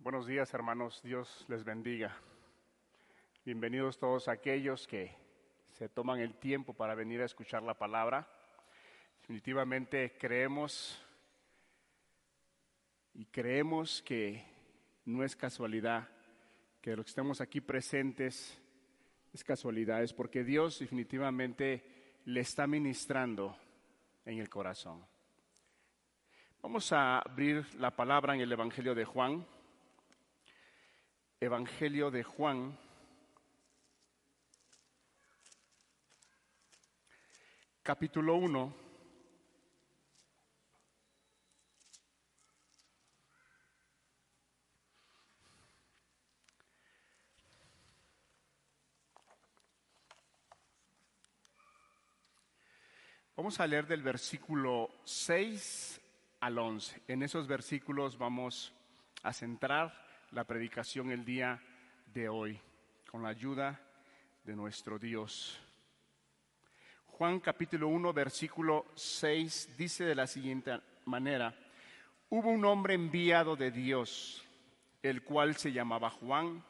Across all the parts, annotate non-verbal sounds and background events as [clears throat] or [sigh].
Buenos días, hermanos. Dios les bendiga. Bienvenidos todos aquellos que se toman el tiempo para venir a escuchar la palabra. Definitivamente creemos y creemos que no es casualidad que los que estemos aquí presentes es casualidad, es porque Dios definitivamente le está ministrando en el corazón. Vamos a abrir la palabra en el Evangelio de Juan. Evangelio de Juan. Capítulo 1. Vamos a leer del versículo 6 al 11. En esos versículos vamos a centrar la predicación el día de hoy con la ayuda de nuestro Dios. Juan capítulo 1 versículo 6 dice de la siguiente manera, hubo un hombre enviado de Dios, el cual se llamaba Juan.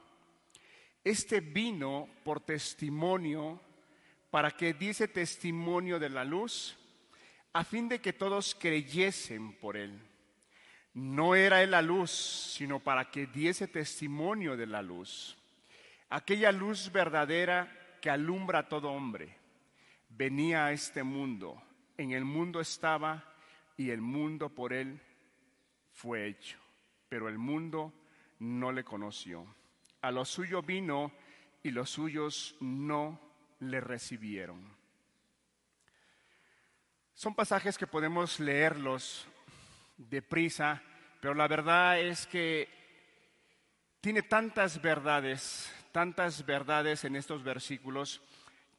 Este vino por testimonio para que diese testimonio de la luz, a fin de que todos creyesen por él. No era él la luz, sino para que diese testimonio de la luz. Aquella luz verdadera que alumbra a todo hombre. Venía a este mundo. En el mundo estaba y el mundo por él fue hecho. Pero el mundo no le conoció. A lo suyo vino y los suyos no le recibieron. Son pasajes que podemos leerlos deprisa pero la verdad es que tiene tantas verdades, tantas verdades en estos versículos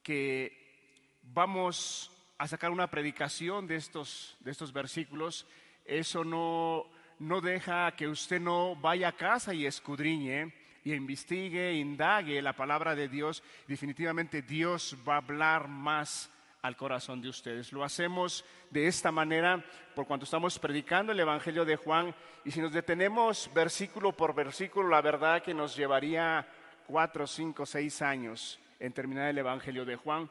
que vamos a sacar una predicación de estos, de estos versículos. Eso no, no deja que usted no vaya a casa y escudriñe y investigue, indague la palabra de Dios. Definitivamente Dios va a hablar más al corazón de ustedes. Lo hacemos de esta manera por cuanto estamos predicando el Evangelio de Juan y si nos detenemos versículo por versículo, la verdad que nos llevaría cuatro, cinco, seis años en terminar el Evangelio de Juan.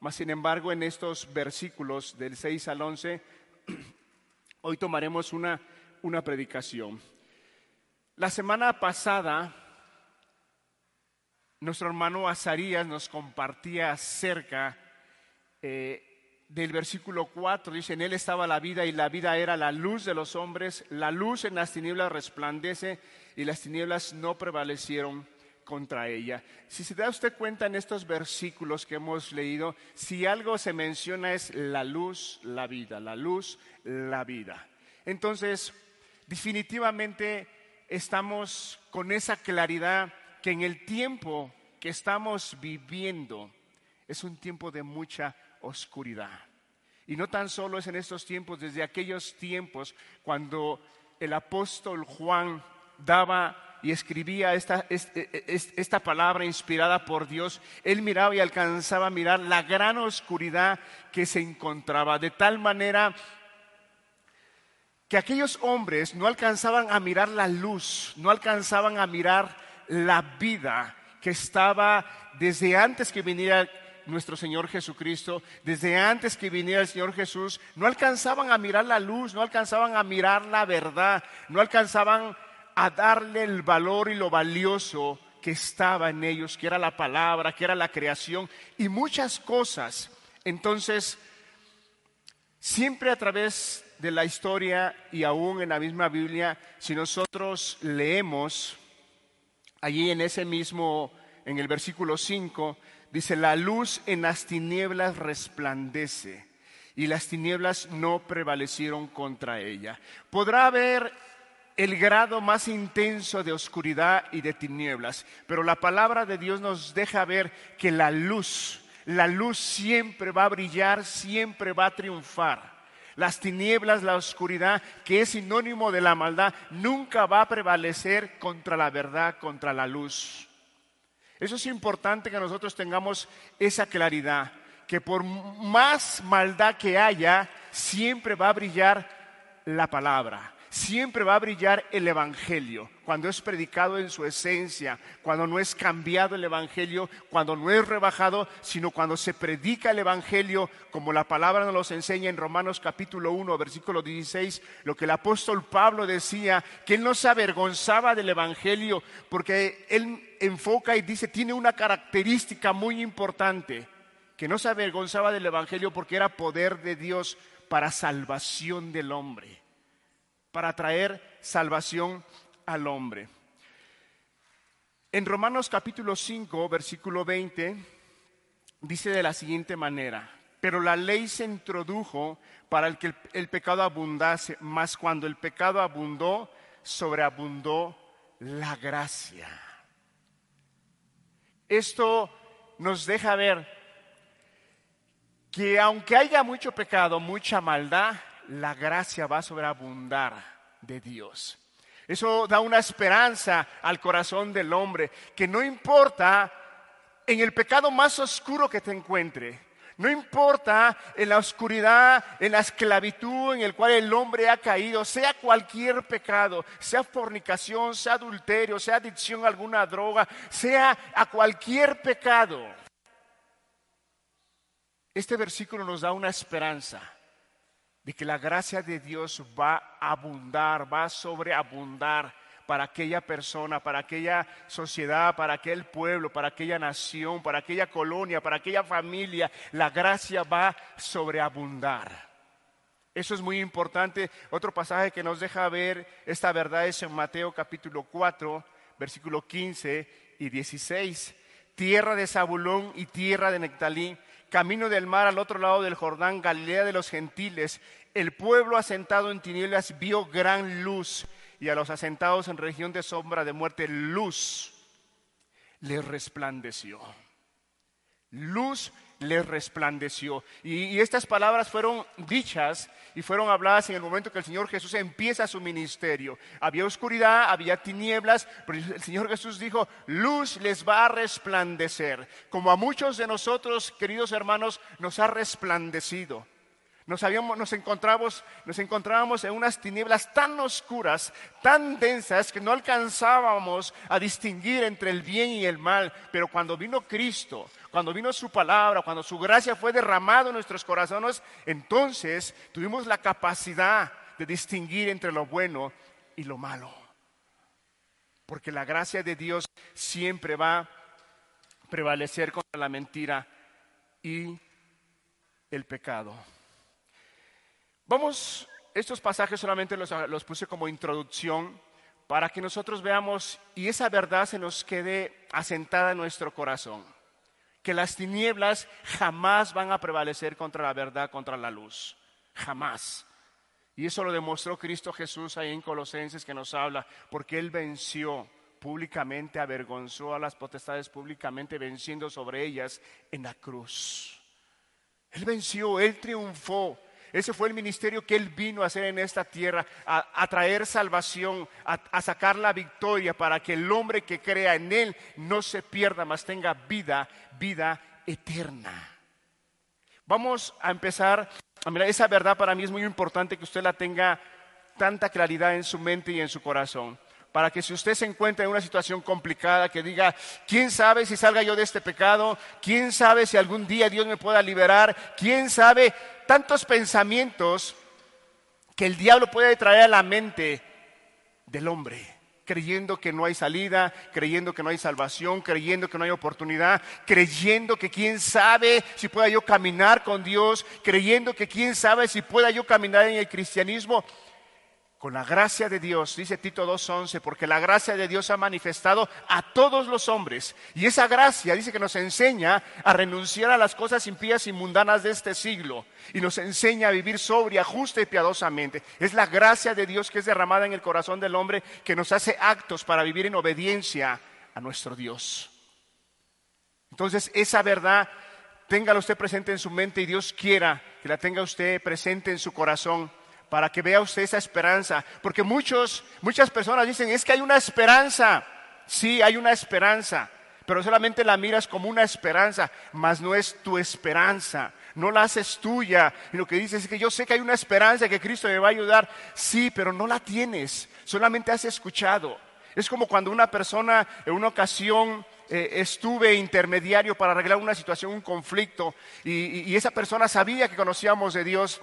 Mas, sin embargo, en estos versículos del 6 al 11, [clears throat] hoy tomaremos una, una predicación. La semana pasada, nuestro hermano Azarías nos compartía acerca eh, del versículo 4, dice, en él estaba la vida y la vida era la luz de los hombres, la luz en las tinieblas resplandece y las tinieblas no prevalecieron contra ella. Si se da usted cuenta en estos versículos que hemos leído, si algo se menciona es la luz, la vida, la luz, la vida. Entonces, definitivamente estamos con esa claridad que en el tiempo que estamos viviendo es un tiempo de mucha oscuridad. Y no tan solo es en estos tiempos, desde aquellos tiempos cuando el apóstol Juan daba y escribía esta, esta, palabra inspirada por Dios, él miraba y alcanzaba a mirar la gran oscuridad que se encontraba, de tal manera que aquellos hombres no alcanzaban a mirar la luz, no alcanzaban a mirar la vida que estaba desde antes que viniera nuestro Señor Jesucristo, desde antes que viniera el Señor Jesús, no alcanzaban a mirar la luz, no alcanzaban a mirar la verdad, no alcanzaban a darle el valor y lo valioso que estaba en ellos, que era la palabra, que era la creación y muchas cosas. Entonces, siempre a través de la historia y aún en la misma Biblia, si nosotros leemos allí en ese mismo, en el versículo 5, dice, la luz en las tinieblas resplandece y las tinieblas no prevalecieron contra ella. Podrá haber el grado más intenso de oscuridad y de tinieblas, pero la palabra de Dios nos deja ver que la luz, la luz siempre va a brillar, siempre va a triunfar. Las tinieblas, la oscuridad, que es sinónimo de la maldad, nunca va a prevalecer contra la verdad, contra la luz. Eso es importante que nosotros tengamos esa claridad, que por más maldad que haya, siempre va a brillar la palabra, siempre va a brillar el Evangelio, cuando es predicado en su esencia, cuando no es cambiado el Evangelio, cuando no es rebajado, sino cuando se predica el Evangelio, como la palabra nos los enseña en Romanos capítulo 1, versículo 16, lo que el apóstol Pablo decía, que él no se avergonzaba del Evangelio, porque él enfoca y dice, tiene una característica muy importante, que no se avergonzaba del Evangelio porque era poder de Dios para salvación del hombre para traer salvación al hombre. En Romanos capítulo 5, versículo 20, dice de la siguiente manera, pero la ley se introdujo para el que el, pecado abundase, mas cuando el pecado abundó, sobreabundó la gracia. Esto nos deja ver que aunque haya mucho pecado, mucha maldad, la gracia va a sobreabundar de Dios. Eso da una esperanza al corazón del hombre, que no importa en el pecado más oscuro que te encuentre, no importa en la oscuridad, en la esclavitud en el cual el hombre ha caído, sea cualquier pecado, sea fornicación, sea adulterio, sea adicción a alguna droga, sea a cualquier pecado. Este versículo nos da una esperanza de que la gracia de Dios va a abundar, va a sobreabundar para aquella persona, para aquella sociedad, para aquel pueblo, para aquella nación, para aquella colonia, para aquella familia. La gracia va a sobreabundar. Eso es muy importante. Otro pasaje que nos deja ver esta verdad es en Mateo capítulo 4, versículo 15 y 16. Tierra de Zabulón y tierra de Nectalí camino del mar al otro lado del Jordán, Galilea de los gentiles, el pueblo asentado en tinieblas vio gran luz y a los asentados en región de sombra de muerte, luz les resplandeció. Luz les resplandeció. Y, estas palabras fueron dichas y fueron habladas en el momento que el Señor Jesús empieza su ministerio. Había oscuridad, había tinieblas, pero el Señor Jesús dijo, luz les va a resplandecer, como a muchos de nosotros, queridos hermanos, nos ha resplandecido. Nos, habíamos, nos, encontramos, nos encontrábamos en unas tinieblas tan oscuras, tan densas, que no alcanzábamos a distinguir entre el bien y el mal. Pero cuando vino Cristo, cuando vino su palabra, cuando su gracia fue derramada en nuestros corazones, entonces tuvimos la capacidad de distinguir entre lo bueno y lo malo. Porque la gracia de Dios siempre va a prevalecer contra la mentira y el pecado. Vamos, estos pasajes solamente los, puse como introducción para que nosotros veamos y esa verdad se nos quede asentada en nuestro corazón. Que las tinieblas jamás van a prevalecer contra la verdad, contra la luz. Jamás. Y eso lo demostró Cristo Jesús ahí en Colosenses que nos habla, porque Él venció públicamente, avergonzó a las potestades públicamente, venciendo sobre ellas en la cruz. Él venció, Él triunfó. Ese fue el ministerio que Él vino a hacer en esta tierra, a, traer salvación, a, sacar la victoria para que el hombre que crea en Él no se pierda, mas tenga vida, vida eterna. Vamos a empezar a mirar, esa verdad para mí es muy importante que usted la tenga tanta claridad en su mente y en su corazón para que si usted se encuentra en una situación complicada, que diga, ¿quién sabe si salga yo de este pecado? ¿Quién sabe si algún día Dios me pueda liberar? ¿Quién sabe tantos pensamientos que el diablo puede traer a la mente del hombre? creyendo que no hay salida, creyendo que no hay salvación, creyendo que no hay oportunidad, creyendo que quién sabe si pueda yo caminar con Dios, creyendo que quién sabe si pueda yo caminar en el cristianismo con la gracia de Dios, dice Tito 2.11, porque la gracia de Dios ha manifestado a todos los hombres. Y esa gracia dice que nos enseña a renunciar a las cosas impías y mundanas de este siglo. Y nos enseña a vivir sobria, justa y piadosamente. Es la gracia de Dios que es derramada en el corazón del hombre que nos hace actos para vivir en obediencia a nuestro Dios. Entonces esa verdad, téngala usted presente en su mente y Dios quiera que la tenga usted presente en su corazón para que vea usted esa esperanza. Porque muchos, muchas personas dicen, es que hay una esperanza. Sí, hay una esperanza, pero solamente la miras como una esperanza, mas no es tu esperanza. no la haces tuya. Y lo que dices es que yo sé que hay una esperanza que Cristo me va a ayudar. Sí, pero no la tienes, solamente has escuchado. Es como cuando una persona en una ocasión eh, estuve intermediario para arreglar una situación, un conflicto, y, esa persona sabía que conocíamos de Dios.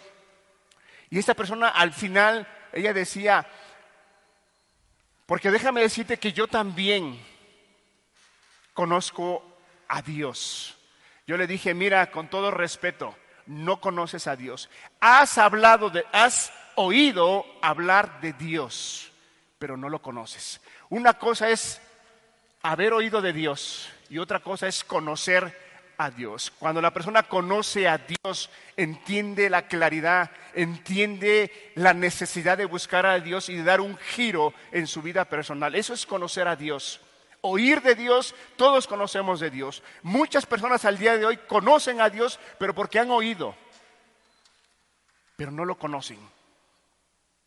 Y esa persona al final, ella decía, porque déjame decirte que yo también conozco a Dios. Yo le dije, mira, con todo respeto, no conoces a Dios. Has hablado de, has oído hablar de Dios, pero no lo conoces. Una cosa es haber oído de Dios y otra cosa es conocer a Dios. Cuando la persona conoce a Dios, entiende la claridad, entiende la necesidad de buscar a Dios y de dar un giro en su vida personal. Eso es conocer a Dios. Oír de Dios, todos conocemos de Dios. Muchas personas al día de hoy conocen a Dios, pero porque han oído, pero no lo conocen.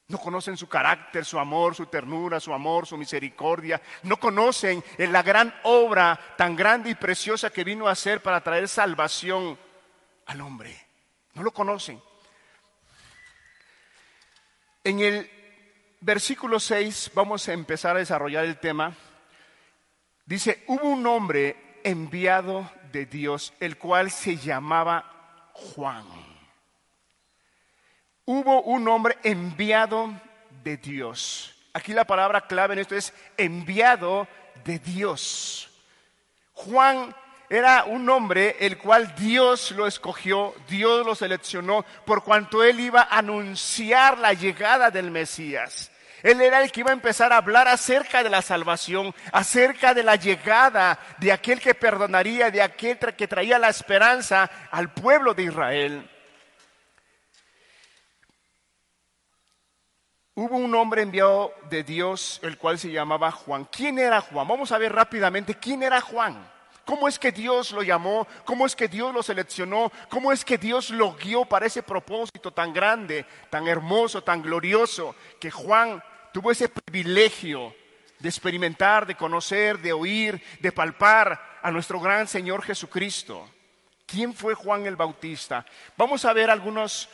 No conocen su carácter, su amor, su ternura, su amor, su misericordia. No conocen la gran obra tan grande y preciosa que vino a hacer para traer salvación al hombre. No lo conocen. En el versículo 6 vamos a empezar a desarrollar el tema. Dice, hubo un hombre enviado de Dios, el cual se llamaba Juan hubo un hombre enviado de Dios. Aquí la palabra clave en esto es enviado de Dios. Juan era un hombre el cual Dios lo escogió, Dios lo seleccionó, por cuanto él iba a anunciar la llegada del Mesías. Él era el que iba a empezar a hablar acerca de la salvación, acerca de la llegada de aquel que perdonaría, de aquel que traía la esperanza al pueblo de Israel. Hubo un hombre enviado de Dios, el cual se llamaba Juan. ¿Quién era Juan? Vamos a ver rápidamente quién era Juan. ¿Cómo es que Dios lo llamó? ¿Cómo es que Dios lo seleccionó? ¿Cómo es que Dios lo guió para ese propósito tan grande, tan hermoso, tan glorioso? Que Juan tuvo ese privilegio de experimentar, de conocer, de oír, de palpar a nuestro gran Señor Jesucristo. ¿Quién fue Juan el Bautista? Vamos a ver algunos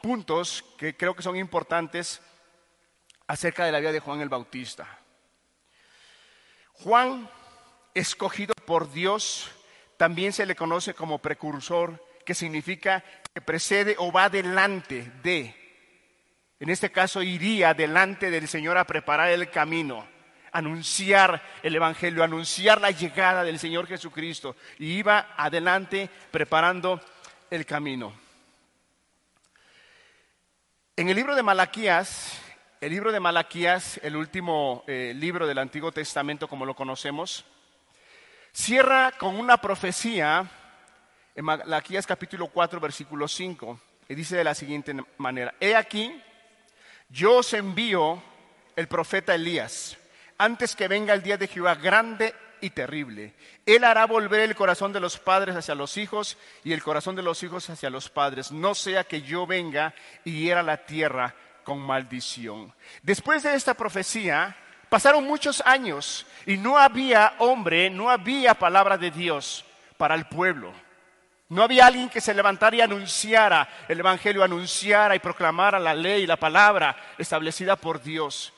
puntos que creo que son importantes acerca de la vida de Juan el Bautista. Juan, escogido por Dios, también se le conoce como precursor, que significa que precede o va delante de. En este caso iría delante del Señor a preparar el camino, anunciar el Evangelio, anunciar la llegada del Señor Jesucristo. Y iba adelante preparando el camino. En el libro de Malaquías, el libro de Malaquías, el último eh, libro del Antiguo Testamento como lo conocemos, cierra con una profecía en Malaquías capítulo 4, versículo 5, y dice de la siguiente manera, He aquí, yo os envío el profeta Elías, antes que venga el día de Jehová grande y terrible. Él hará volver el corazón de los padres hacia los hijos y el corazón de los hijos hacia los padres, no sea que yo venga y hiera la tierra con maldición. Después de esta profecía, pasaron muchos años y no había hombre, no había palabra de Dios para el pueblo. No había alguien que se levantara y anunciara el Evangelio, anunciara y proclamara la ley, la palabra establecida por Dios.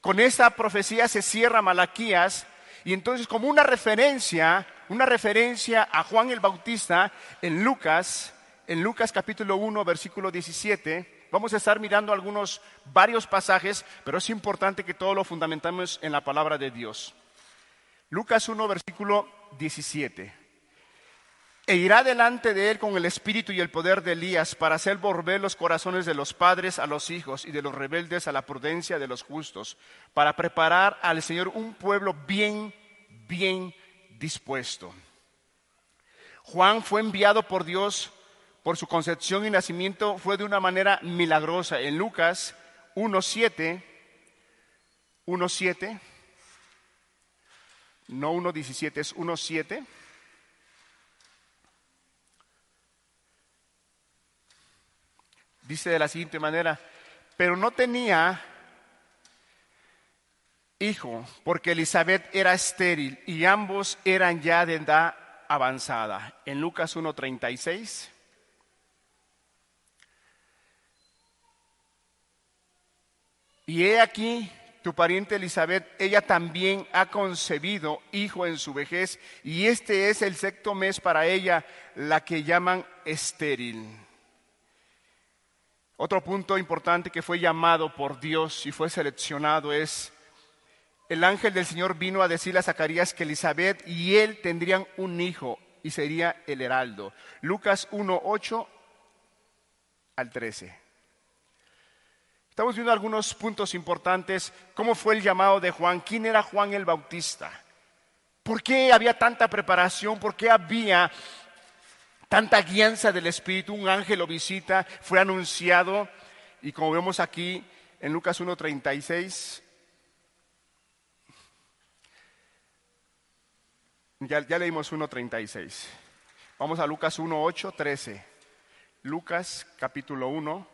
Con esta profecía se cierra Malaquías y entonces como una referencia, una referencia a Juan el Bautista en Lucas, en Lucas capítulo 1, versículo 17, Vamos a estar mirando algunos, varios pasajes, pero es importante que todo lo fundamentemos en la palabra de Dios. Lucas 1, versículo 17. E irá delante de él con el espíritu y el poder de Elías para hacer volver los corazones de los padres a los hijos y de los rebeldes a la prudencia de los justos, para preparar al Señor un pueblo bien, bien dispuesto. Juan fue enviado por Dios por su concepción y nacimiento fue de una manera milagrosa. En Lucas 1.7, 1.7, no 1.17, es 1.7. Dice de la siguiente manera, pero no tenía hijo porque Elizabeth era estéril y ambos eran ya de edad avanzada. En Lucas 1.36. Y he aquí, tu pariente Elizabeth, ella también ha concebido hijo en su vejez, y este es el sexto mes para ella, la que llaman estéril. Otro punto importante que fue llamado por Dios y fue seleccionado es, el ángel del Señor vino a decirle a Zacarías que Elizabeth y él tendrían un hijo y sería el heraldo. Lucas 1, 8 al 13. Estamos viendo algunos puntos importantes. ¿Cómo fue el llamado de Juan? ¿Quién era Juan el Bautista? ¿Por qué había tanta preparación? ¿Por qué había tanta guianza del Espíritu? Un ángel lo visita, fue anunciado y como vemos aquí en Lucas 1.36, ya, ya leímos 1.36. Vamos a Lucas 1.8, 13. Lucas capítulo 1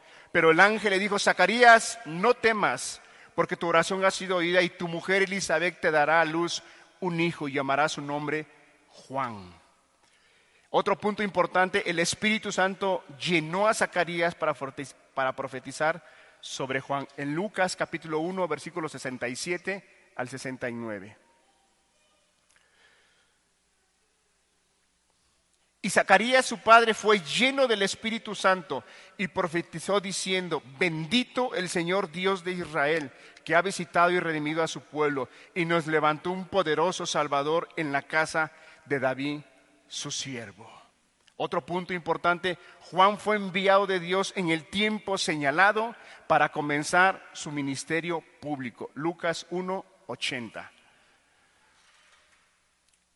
Pero el ángel le dijo, Zacarías, no temas, porque tu oración ha sido oída y tu mujer Elizabeth te dará a luz un hijo y llamará su nombre Juan. Otro punto importante, el Espíritu Santo llenó a Zacarías para, profetizar sobre Juan en Lucas capítulo 1, versículos 67 al 69. Y Zacarías, su padre, fue lleno del Espíritu Santo y profetizó diciendo, bendito el Señor Dios de Israel, que ha visitado y redimido a su pueblo y nos levantó un poderoso Salvador en la casa de David, su siervo. Otro punto importante, Juan fue enviado de Dios en el tiempo señalado para comenzar su ministerio público. Lucas 1, 80.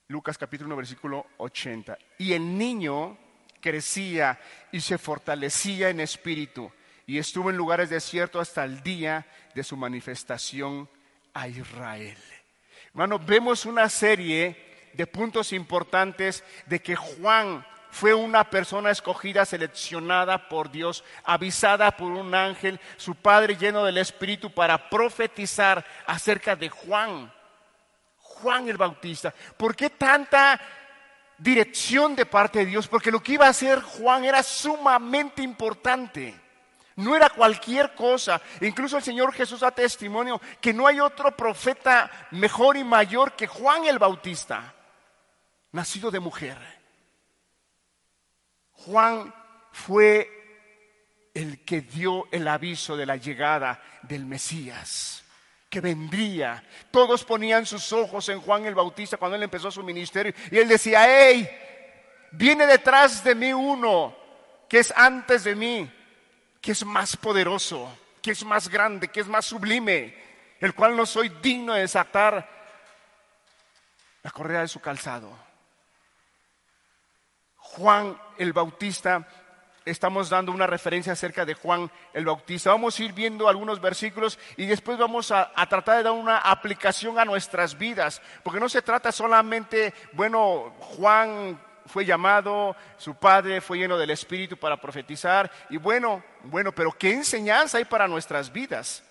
Lucas capítulo 1, versículo 80. Y el niño crecía y se fortalecía en espíritu y estuvo en lugares desiertos hasta el día de su manifestación a Israel. Hermano, vemos una serie de puntos importantes de que Juan fue una persona escogida, seleccionada por Dios, avisada por un ángel, su padre lleno del Espíritu para profetizar acerca de Juan. Juan el Bautista. ¿Por qué tanta dirección de parte de Dios? Porque lo que iba a hacer Juan era sumamente importante. No era cualquier cosa. Incluso el Señor Jesús da testimonio que no hay otro profeta mejor y mayor que Juan el Bautista, nacido de mujer. Juan fue el que dio el aviso de la llegada del Mesías que vendría. Todos ponían sus ojos en Juan el Bautista cuando él empezó su ministerio y él decía, hey, viene detrás de mí uno que es antes de mí, que es más poderoso, que es más grande, que es más sublime, el cual no soy digno de desatar la correa de su calzado. Juan el Bautista estamos dando una referencia acerca de Juan el Bautista. Vamos a ir viendo algunos versículos y después vamos a, tratar de dar una aplicación a nuestras vidas, porque no se trata solamente, bueno, Juan fue llamado, su padre fue lleno del Espíritu para profetizar, y bueno, bueno, pero ¿qué enseñanza hay para nuestras vidas?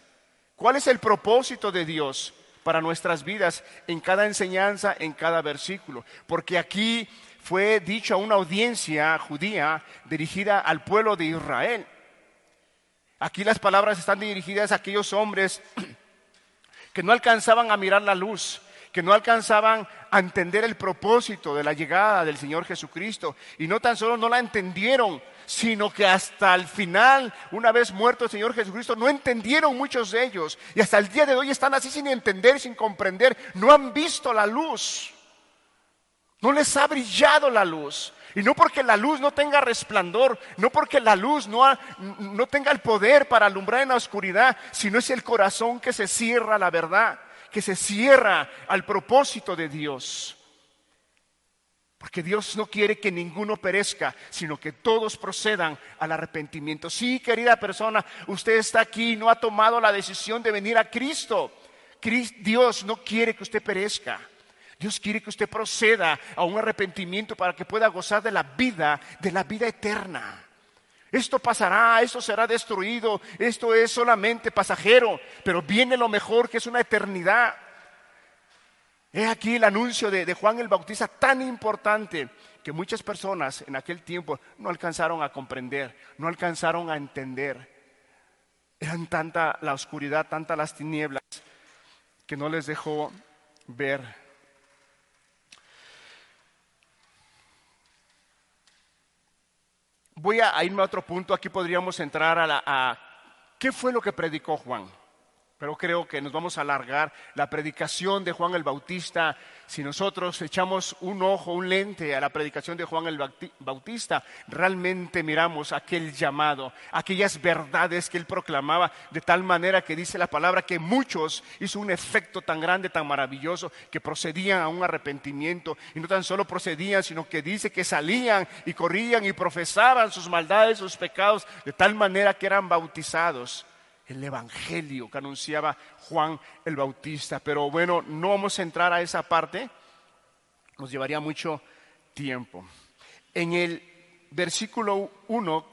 ¿Cuál es el propósito de Dios para nuestras vidas en cada enseñanza, en cada versículo? Porque aquí fue dicho a una audiencia judía dirigida al pueblo de Israel. Aquí las palabras están dirigidas a aquellos hombres que no alcanzaban a mirar la luz, que no alcanzaban a entender el propósito de la llegada del Señor Jesucristo. Y no tan solo no la entendieron, sino que hasta el final, una vez muerto el Señor Jesucristo, no entendieron muchos de ellos. Y hasta el día de hoy están así sin entender, sin comprender. No han visto la luz. No les ha brillado la luz. Y no porque la luz no tenga resplandor, no porque la luz no, no tenga el poder para alumbrar en la oscuridad, sino es el corazón que se cierra a la verdad, que se cierra al propósito de Dios. Porque Dios no quiere que ninguno perezca, sino que todos procedan al arrepentimiento. Sí, querida persona, usted está aquí y no ha tomado la decisión de venir a Cristo. Dios no quiere que usted perezca. Dios quiere que usted proceda a un arrepentimiento para que pueda gozar de la vida, de la vida eterna. Esto pasará, esto será destruido, esto es solamente pasajero, pero viene lo mejor que es una eternidad. He aquí el anuncio de, Juan el Bautista tan importante que muchas personas en aquel tiempo no alcanzaron a comprender, no alcanzaron a entender. Eran tanta la oscuridad, tanta las tinieblas, que no les dejó ver. Voy a, irme a otro punto, aquí podríamos entrar a, la, a qué fue lo que predicó Juan pero creo que nos vamos a alargar la predicación de Juan el Bautista. Si nosotros echamos un ojo, un lente a la predicación de Juan el Bautista, realmente miramos aquel llamado, aquellas verdades que él proclamaba, de tal manera que dice la palabra que muchos hizo un efecto tan grande, tan maravilloso, que procedían a un arrepentimiento. Y no tan solo procedían, sino que dice que salían y corrían y profesaban sus maldades, sus pecados, de tal manera que eran bautizados el Evangelio que anunciaba Juan el Bautista. Pero bueno, no vamos a entrar a esa parte, nos llevaría mucho tiempo. En el versículo 1,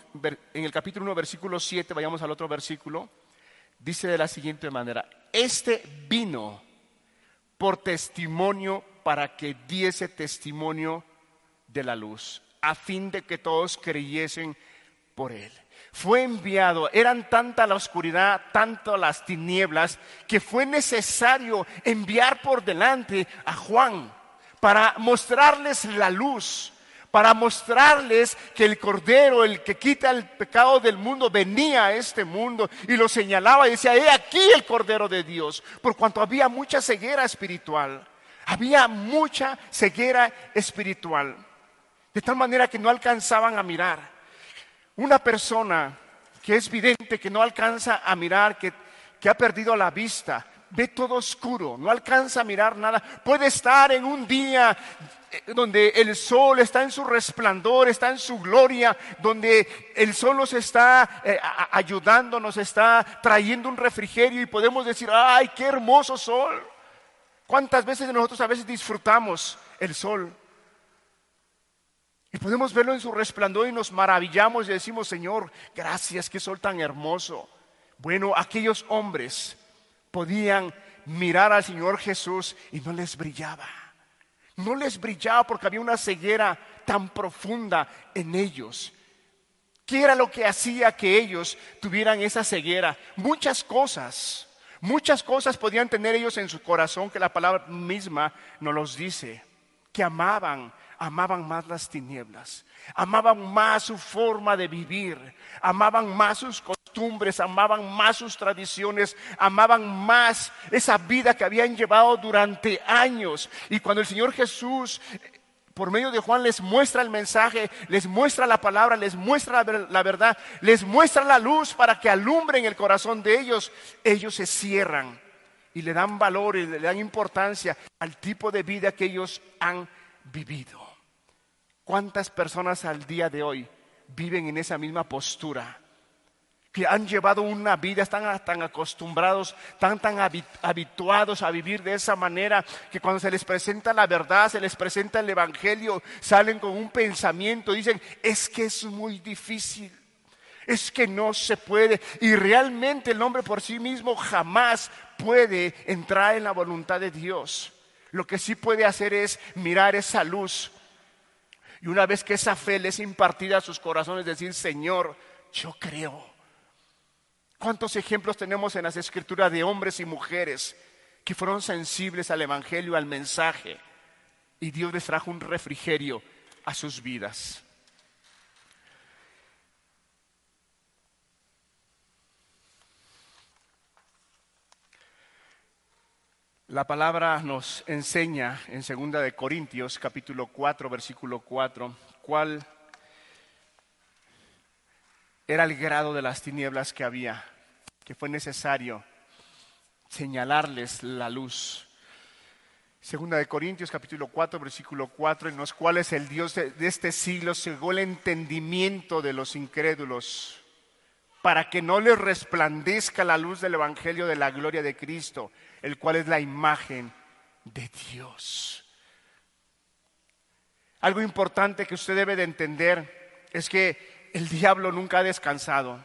en el capítulo 1, versículo 7, vayamos al otro versículo, dice de la siguiente manera, este vino por testimonio para que diese testimonio de la luz, a fin de que todos creyesen por él fue enviado, eran tanta la oscuridad, tanto las tinieblas, que fue necesario enviar por delante a Juan para mostrarles la luz, para mostrarles que el Cordero, el que quita el pecado del mundo, venía a este mundo y lo señalaba y decía, he aquí el Cordero de Dios, por cuanto había mucha ceguera espiritual, había mucha ceguera espiritual, de tal manera que no alcanzaban a mirar. Una persona que es vidente, que no alcanza a mirar, que, ha perdido la vista, ve todo oscuro, no alcanza a mirar nada, puede estar en un día eh, donde el sol está en su resplandor, está en su gloria, donde el sol nos está eh, ayudando, nos está trayendo un refrigerio y podemos decir, ay, qué hermoso sol. ¿Cuántas veces nosotros a veces disfrutamos el sol? Y podemos verlo en su resplandor y nos maravillamos y decimos, Señor, gracias, qué sol tan hermoso. Bueno, aquellos hombres podían mirar al Señor Jesús y no les brillaba. No les brillaba porque había una ceguera tan profunda en ellos. ¿Qué era lo que hacía que ellos tuvieran esa ceguera? Muchas cosas. Muchas cosas podían tener ellos en su corazón que la palabra misma nos los dice. Que amaban amaban más las tinieblas, amaban más su forma de vivir, amaban más sus costumbres, amaban más sus tradiciones, amaban más esa vida que habían llevado durante años. Y cuando el Señor Jesús por medio de Juan les muestra el mensaje, les muestra la palabra, les muestra la verdad, les muestra la luz para que alumbren el corazón de ellos, ellos se cierran y le dan valor y le dan importancia al tipo de vida que ellos han vivido. ¿Cuántas personas al día de hoy viven en esa misma postura? Que han llevado una vida, están tan acostumbrados, tan tan habituados a vivir de esa manera, que cuando se les presenta la verdad, se les presenta el Evangelio, salen con un pensamiento, dicen, es que es muy difícil, es que no se puede. Y realmente el hombre por sí mismo jamás puede entrar en la voluntad de Dios. Lo que sí puede hacer es mirar esa luz y una vez que esa fe les impartida a sus corazones, decir, Señor, yo creo. ¿Cuántos ejemplos tenemos en las escrituras de hombres y mujeres que fueron sensibles al Evangelio, al mensaje? Y Dios les trajo un refrigerio a sus vidas. La palabra nos enseña en segunda de Corintios capítulo 4 versículo 4 cuál era el grado de las tinieblas que había, que fue necesario señalarles la luz. Segunda de Corintios capítulo 4, versículo 4, en los cuales el Dios de, este siglo cegó el entendimiento de los incrédulos para que no les resplandezca la luz del Evangelio de la gloria de Cristo, el cual es la imagen de Dios. Algo importante que usted debe de entender es que el diablo nunca ha descansado.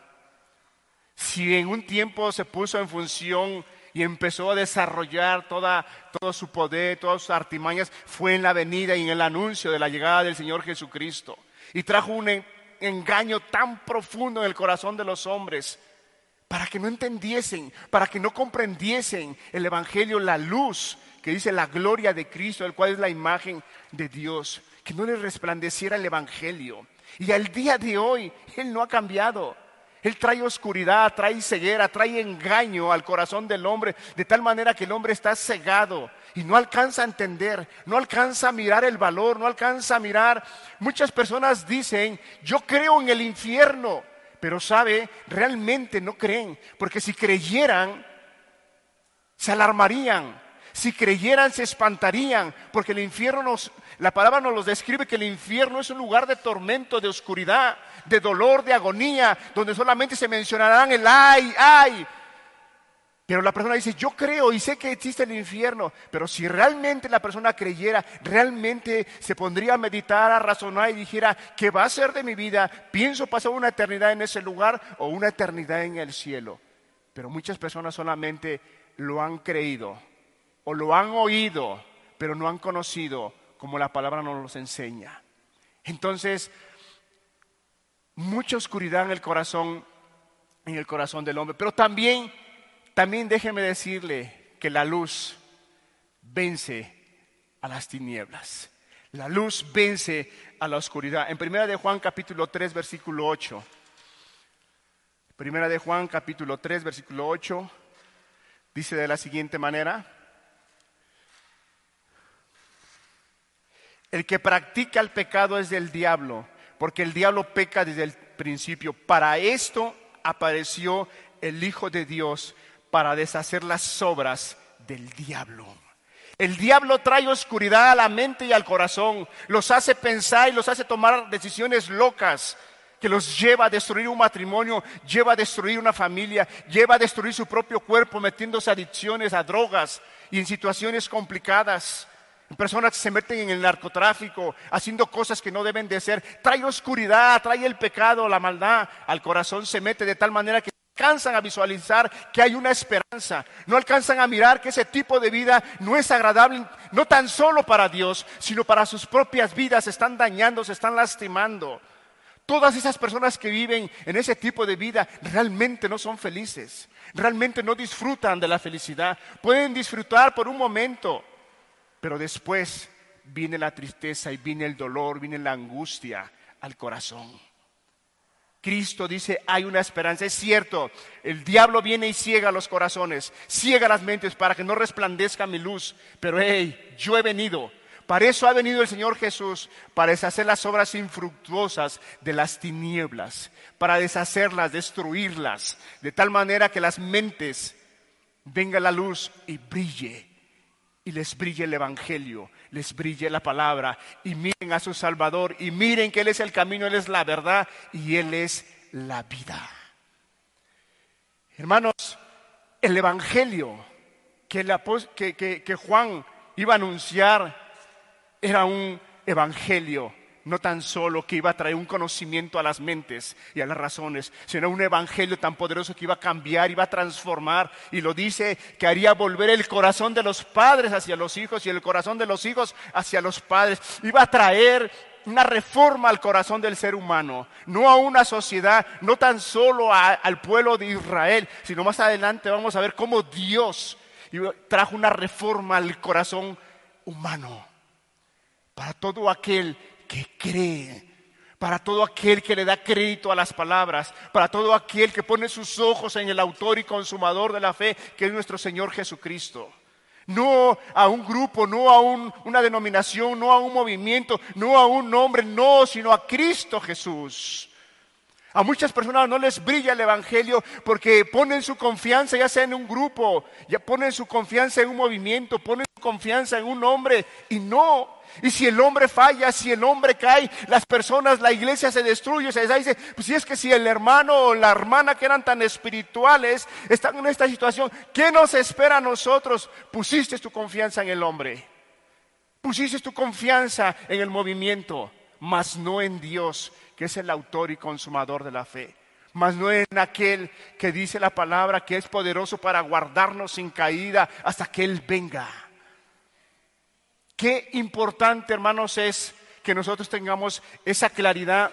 Si en un tiempo se puso en función y empezó a desarrollar toda, todo su poder, todas sus artimañas, fue en la venida y en el anuncio de la llegada del Señor Jesucristo. Y trajo un engaño tan profundo en el corazón de los hombres para que no entendiesen, para que no comprendiesen el Evangelio, la luz que dice la gloria de Cristo, el cual es la imagen de Dios, que no les resplandeciera el Evangelio. Y al día de hoy, Él no ha cambiado. Él trae oscuridad, trae ceguera, trae engaño al corazón del hombre, de tal manera que el hombre está cegado y no alcanza a entender, no alcanza a mirar el valor, no alcanza a mirar. Muchas personas dicen, yo creo en el infierno, pero sabe, realmente no creen, porque si creyeran, se alarmarían, si creyeran se espantarían, porque el infierno nos, la palabra nos lo describe que el infierno es un lugar de tormento, de oscuridad, de dolor, de agonía, donde solamente se mencionarán el ay, ay. Pero la persona dice, yo creo y sé que existe el infierno, pero si realmente la persona creyera, realmente se pondría a meditar, a razonar y dijera, ¿qué va a ser de mi vida? ¿Pienso pasar una eternidad en ese lugar o una eternidad en el cielo? Pero muchas personas solamente lo han creído o lo han oído, pero no han conocido como la palabra nos los enseña. Entonces, mucha oscuridad en el corazón, en el corazón del hombre, pero también, también déjeme decirle que la luz vence a las tinieblas. La luz vence a la oscuridad. En primera de Juan capítulo 3 versículo 8. Primera de Juan capítulo 3 versículo 8 dice de la siguiente manera: El que practica el pecado es del diablo, porque el diablo peca desde el principio. Para esto apareció el Hijo de Dios, para deshacer las obras del diablo. El diablo trae oscuridad a la mente y al corazón, los hace pensar y los hace tomar decisiones locas que los lleva a destruir un matrimonio, lleva a destruir una familia, lleva a destruir su propio cuerpo metiéndose adicciones a drogas y en situaciones complicadas personas que se meten en el narcotráfico, haciendo cosas que no deben de ser. Trae oscuridad, trae el pecado, la maldad al corazón, se mete de tal manera que alcanzan a visualizar que hay una esperanza, no alcanzan a mirar que ese tipo de vida no es agradable, no tan solo para Dios, sino para sus propias vidas, se están dañando, se están lastimando. Todas esas personas que viven en ese tipo de vida realmente no son felices, realmente no disfrutan de la felicidad, pueden disfrutar por un momento, pero después viene la tristeza y viene el dolor, viene la angustia al corazón. Cristo dice, hay una esperanza. Es cierto, el diablo viene y ciega los corazones, ciega las mentes para que no resplandezca mi luz. Pero hey, yo he venido. Para eso ha venido el Señor Jesús, para deshacer las obras infructuosas de las tinieblas, para deshacerlas, destruirlas, de tal manera que las mentes venga la luz y brille y les brille el Evangelio, les brille la palabra y miren a su Salvador y miren que Él es el camino, Él es la verdad y Él es la vida. Hermanos, el Evangelio que, que, Juan iba a anunciar era un Evangelio no tan solo que iba a traer un conocimiento a las mentes y a las razones, sino un evangelio tan poderoso que iba a cambiar, iba a transformar, y lo dice que haría volver el corazón de los padres hacia los hijos y el corazón de los hijos hacia los padres. Iba a traer una reforma al corazón del ser humano, no a una sociedad, no tan solo al pueblo de Israel, sino más adelante vamos a ver cómo Dios trajo una reforma al corazón humano para todo aquel que cree, para todo aquel que le da crédito a las palabras, para todo aquel que pone sus ojos en el autor y consumador de la fe, que es nuestro Señor Jesucristo. No a un grupo, no a una denominación, no a un movimiento, no a un nombre, no, sino a Cristo Jesús. A muchas personas no les brilla el Evangelio porque ponen su confianza ya sea en un grupo, ya ponen su confianza en un movimiento, ponen su confianza en un hombre y no. Y si el hombre falla, si el hombre cae, las personas, la iglesia se destruye, se dice, pues si es que si el hermano o la hermana que eran tan espirituales están en esta situación, ¿qué nos espera a nosotros? Pusiste tu confianza en el hombre, pusiste tu confianza en el movimiento, mas no en Dios que es el autor y consumador de la fe, mas no en aquel que dice la palabra que es poderoso para guardarnos sin caída hasta que Él venga. Qué importante, hermanos, es que nosotros tengamos esa claridad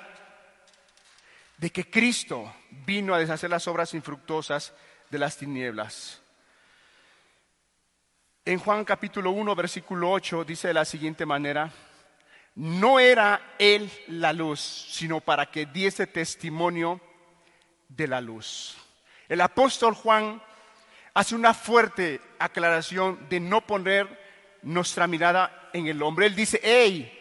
de que Cristo vino a deshacer las obras infructuosas de las tinieblas. En Juan capítulo 1, versículo 8 dice de la siguiente manera, no era él la luz, sino para que diese testimonio de la luz. El apóstol Juan hace una fuerte aclaración de no poner nuestra mirada en el hombre. Él dice, hey,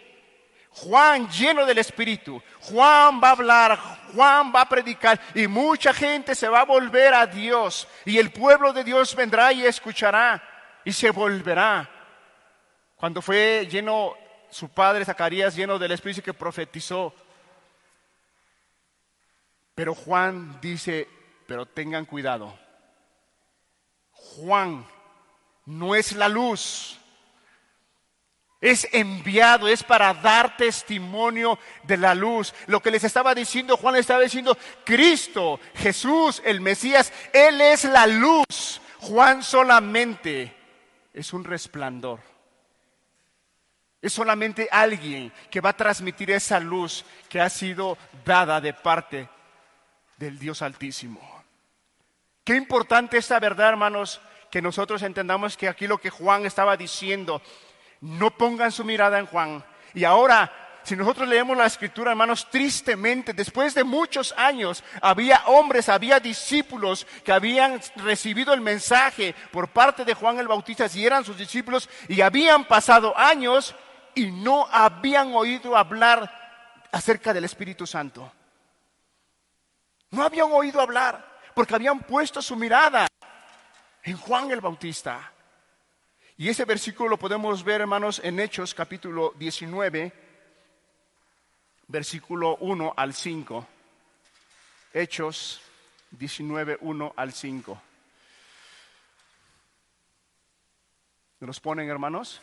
Juan lleno del Espíritu, Juan va a hablar, Juan va a predicar y mucha gente se va a volver a Dios y el pueblo de Dios vendrá y escuchará y se volverá. Cuando fue lleno su padre Zacarías lleno del Espíritu que profetizó. Pero Juan dice, pero tengan cuidado. Juan no es la luz. Es enviado, es para dar testimonio de la luz. Lo que les estaba diciendo, Juan estaba diciendo, Cristo, Jesús, el Mesías, Él es la luz. Juan solamente es un resplandor. Es solamente alguien que va a transmitir esa luz que ha sido dada de parte del Dios Altísimo. Qué importante esta verdad, hermanos, que nosotros entendamos que aquí lo que Juan estaba diciendo, no pongan su mirada en Juan. Y ahora, si nosotros leemos la escritura, hermanos, tristemente, después de muchos años, había hombres, había discípulos que habían recibido el mensaje por parte de Juan el Bautista, y eran sus discípulos, y habían pasado años y no habían oído hablar acerca del Espíritu Santo. No habían oído hablar porque habían puesto su mirada en Juan el Bautista. Y ese versículo lo podemos ver, hermanos, en Hechos capítulo 19, versículo 1 al 5. Hechos 19, 1 al 5. ¿Me los ponen, hermanos?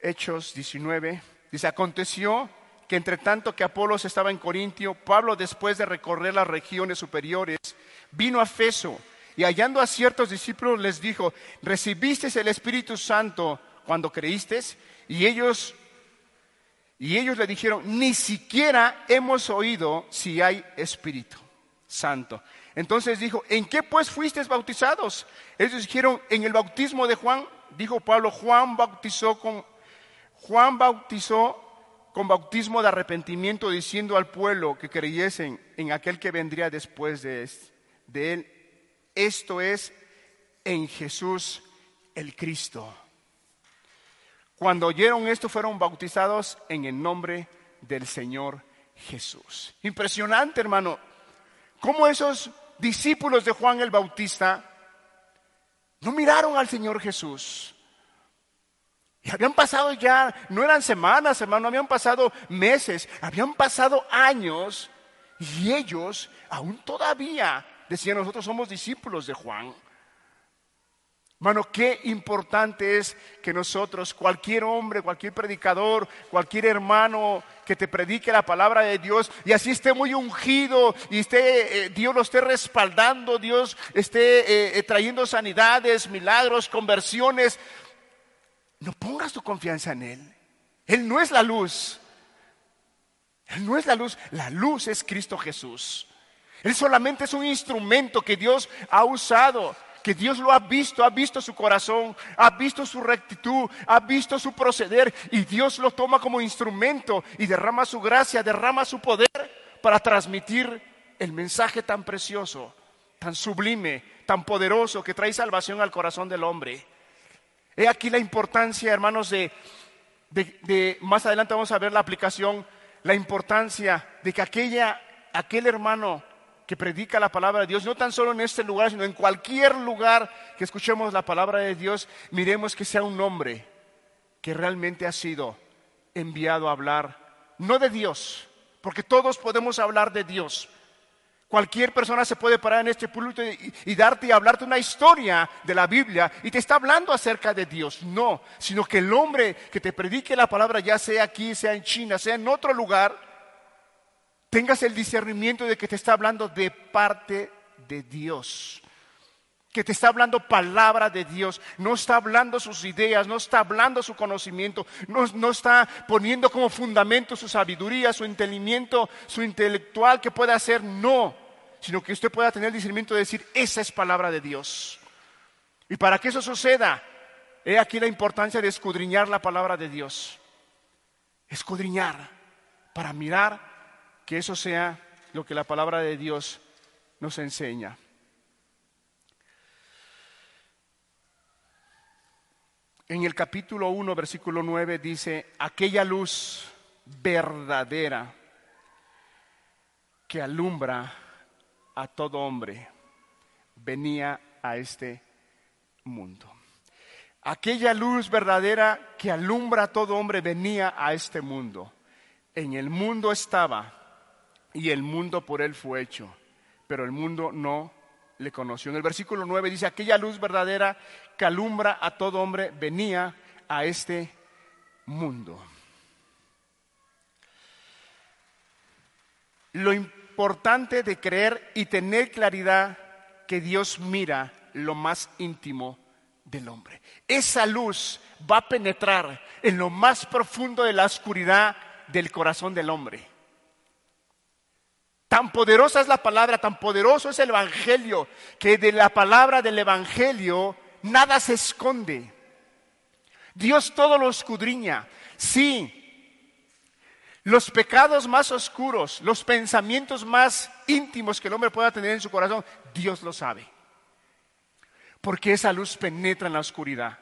Hechos 19, dice, aconteció que entre tanto que Apolos estaba en Corintio, Pablo después de recorrer las regiones superiores, vino a Feso y hallando a ciertos discípulos les dijo, ¿recibisteis el Espíritu Santo cuando creíste? Y ellos, y ellos le dijeron, ni siquiera hemos oído si hay Espíritu Santo. Entonces dijo, ¿en qué pues fuisteis bautizados? Ellos dijeron, en el bautismo de Juan, dijo Pablo, Juan bautizó con Juan bautizó con bautismo de arrepentimiento diciendo al pueblo que creyesen en aquel que vendría después de, de él. Esto es en Jesús el Cristo. Cuando oyeron esto fueron bautizados en el nombre del Señor Jesús. Impresionante, hermano, cómo esos discípulos de Juan el Bautista no miraron al Señor Jesús. Y habían pasado ya, no eran semanas, hermano, habían pasado meses, habían pasado años y ellos aún todavía decían, nosotros somos discípulos de Juan. Hermano, qué importante es que nosotros, cualquier hombre, cualquier predicador, cualquier hermano que te predique la palabra de Dios y así esté muy ungido y esté, eh, Dios lo esté respaldando, Dios esté eh, eh, trayendo sanidades, milagros, conversiones, no pongas tu confianza en Él. Él no es la luz. Él no es la luz. La luz es Cristo Jesús. Él solamente es un instrumento que Dios ha usado, que Dios lo ha visto, ha visto su corazón, ha visto su rectitud, ha visto su proceder y Dios lo toma como instrumento y derrama su gracia, derrama su poder para transmitir el mensaje tan precioso, tan sublime, tan poderoso que trae salvación al corazón del hombre. He aquí la importancia, hermanos, de, más adelante vamos a ver la aplicación, la importancia de que aquella, aquel hermano que predica la palabra de Dios, no tan solo en este lugar, sino en cualquier lugar que escuchemos la palabra de Dios, miremos que sea un hombre que realmente ha sido enviado a hablar, no de Dios, porque todos podemos hablar de Dios. Cualquier persona se puede parar en este púlpito y, darte y hablarte una historia de la Biblia y te está hablando acerca de Dios. No, sino que el hombre que te predique la palabra, ya sea aquí, sea en China, sea en otro lugar, tengas el discernimiento de que te está hablando de parte de Dios. Que te está hablando palabra de Dios, no está hablando sus ideas, no está hablando su conocimiento, no, no está poniendo como fundamento su sabiduría, su entendimiento, su intelectual que pueda hacer, no, sino que usted pueda tener el discernimiento de decir, esa es palabra de Dios. Y para que eso suceda, he aquí la importancia de escudriñar la palabra de Dios. Escudriñar para mirar que eso sea lo que la palabra de Dios nos enseña. En el capítulo 1, versículo 9 dice, aquella luz verdadera que alumbra a todo hombre venía a este mundo. Aquella luz verdadera que alumbra a todo hombre venía a este mundo. En el mundo estaba y el mundo por él fue hecho, pero el mundo no le conoció. En el versículo 9 dice, aquella luz verdadera que alumbra a todo hombre venía a este mundo. Lo importante de creer y tener claridad que Dios mira lo más íntimo del hombre. Esa luz va a penetrar en lo más profundo de la oscuridad del corazón del hombre. Tan poderosa es la palabra, tan poderoso es el Evangelio, que de la palabra del Evangelio nada se esconde. Dios todo lo escudriña. Sí, los pecados más oscuros, los pensamientos más íntimos que el hombre pueda tener en su corazón, Dios lo sabe. Porque esa luz penetra en la oscuridad.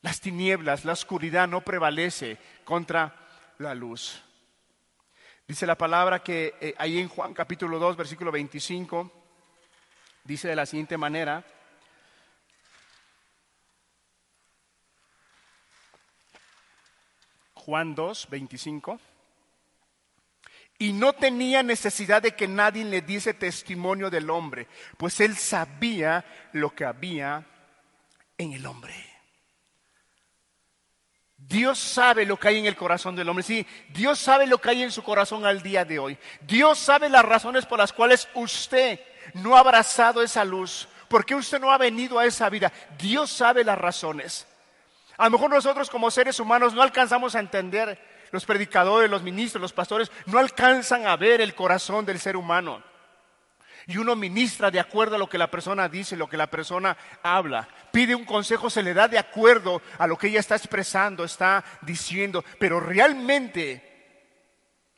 Las tinieblas, la oscuridad no prevalece contra la luz. Dice la palabra que eh, ahí en Juan capítulo 2, versículo 25, dice de la siguiente manera, Juan 2, 25, y no tenía necesidad de que nadie le diese testimonio del hombre, pues él sabía lo que había en el hombre. Dios sabe lo que hay en el corazón del hombre. Sí, Dios sabe lo que hay en su corazón al día de hoy. Dios sabe las razones por las cuales usted no ha abrazado esa luz. ¿Por qué usted no ha venido a esa vida? Dios sabe las razones. A lo mejor nosotros como seres humanos no alcanzamos a entender, los predicadores, los ministros, los pastores, no alcanzan a ver el corazón del ser humano y uno ministra de acuerdo a lo que la persona dice, lo que la persona habla. Pide un consejo, se le da de acuerdo a lo que ella está expresando, está diciendo, pero realmente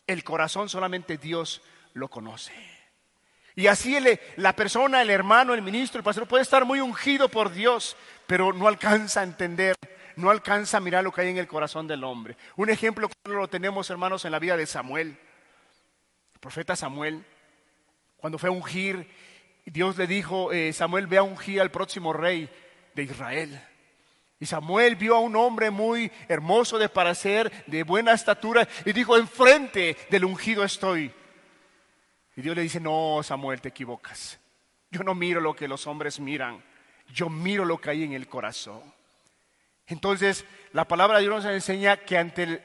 el corazón solamente Dios lo conoce. Y así la persona, el hermano, el ministro, el pastor puede estar muy ungido por Dios, pero no alcanza a entender, no alcanza a mirar lo que hay en el corazón del hombre. Un ejemplo lo tenemos, hermanos, en la vida de Samuel, el profeta Samuel cuando fue a ungir, Dios le dijo, eh, Samuel ve a ungir al próximo rey de Israel. Y Samuel vio a un hombre muy hermoso de parecer, de buena estatura, y dijo, enfrente del ungido estoy. Y Dios le dice, no, Samuel, te equivocas. Yo no miro lo que los hombres miran, yo miro lo que hay en el corazón. Entonces, la palabra de Dios nos enseña que ante,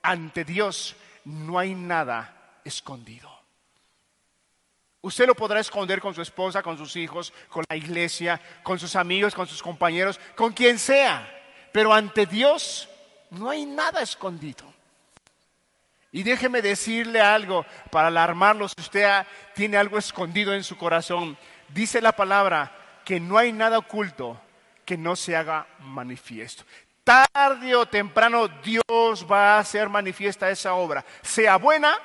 ante Dios no hay nada escondido. Usted lo podrá esconder con su esposa, con sus hijos, con la iglesia, con sus amigos, con sus compañeros, con quien sea. Pero ante Dios no hay nada escondido. Y déjeme decirle algo para alarmarlo si usted tiene algo escondido en su corazón. Dice la palabra que no hay nada oculto que no se haga manifiesto. Tarde o temprano Dios va a hacer manifiesta esa obra, sea buena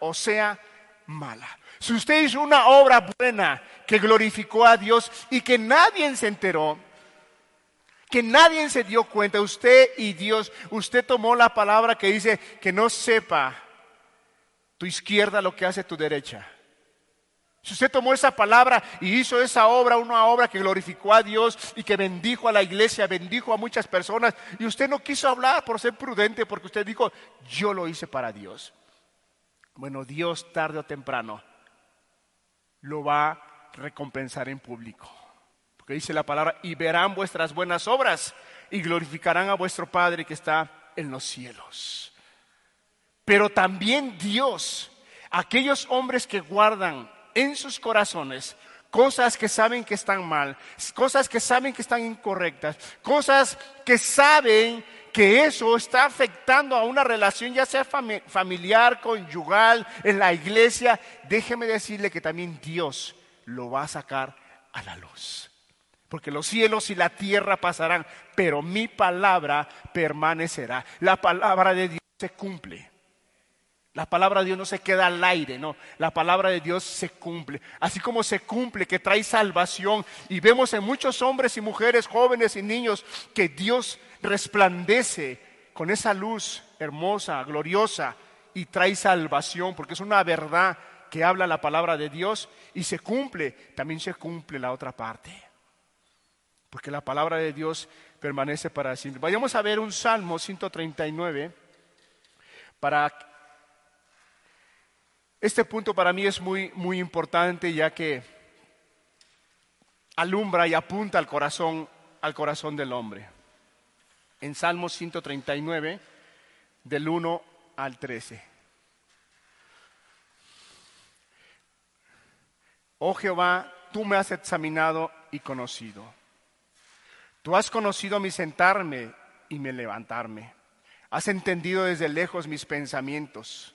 o sea mala. Si usted hizo una obra buena que glorificó a Dios y que nadie se enteró, que nadie se dio cuenta, usted y Dios, usted tomó la palabra que dice que no sepa tu izquierda lo que hace tu derecha. Si usted tomó esa palabra y hizo esa obra, una obra que glorificó a Dios y que bendijo a la iglesia, bendijo a muchas personas, y usted no quiso hablar por ser prudente, porque usted dijo, yo lo hice para Dios. Bueno, Dios tarde o temprano lo va a recompensar en público. Porque dice la palabra, y verán vuestras buenas obras y glorificarán a vuestro Padre que está en los cielos. Pero también Dios, aquellos hombres que guardan en sus corazones cosas que saben que están mal, cosas que saben que están incorrectas, cosas que saben que eso está afectando a una relación ya sea familiar, conyugal, en la iglesia, déjeme decirle que también Dios lo va a sacar a la luz. Porque los cielos y la tierra pasarán, pero mi palabra permanecerá. La palabra de Dios se cumple. La palabra de Dios no se queda al aire, no. La palabra de Dios se cumple. Así como se cumple, que trae salvación. Y vemos en muchos hombres y mujeres, jóvenes y niños, que Dios resplandece con esa luz hermosa, gloriosa, y trae salvación, porque es una verdad que habla la palabra de Dios y se cumple. También se cumple la otra parte. Porque la palabra de Dios permanece para siempre. Vayamos a ver un Salmo 139 para este punto para mí es muy, muy importante ya que alumbra y apunta al corazón, al corazón del hombre. En Salmo 139, del 1 al 13. Oh Jehová, tú me has examinado y conocido. Tú has conocido mi sentarme y mi levantarme. Has entendido desde lejos mis pensamientos.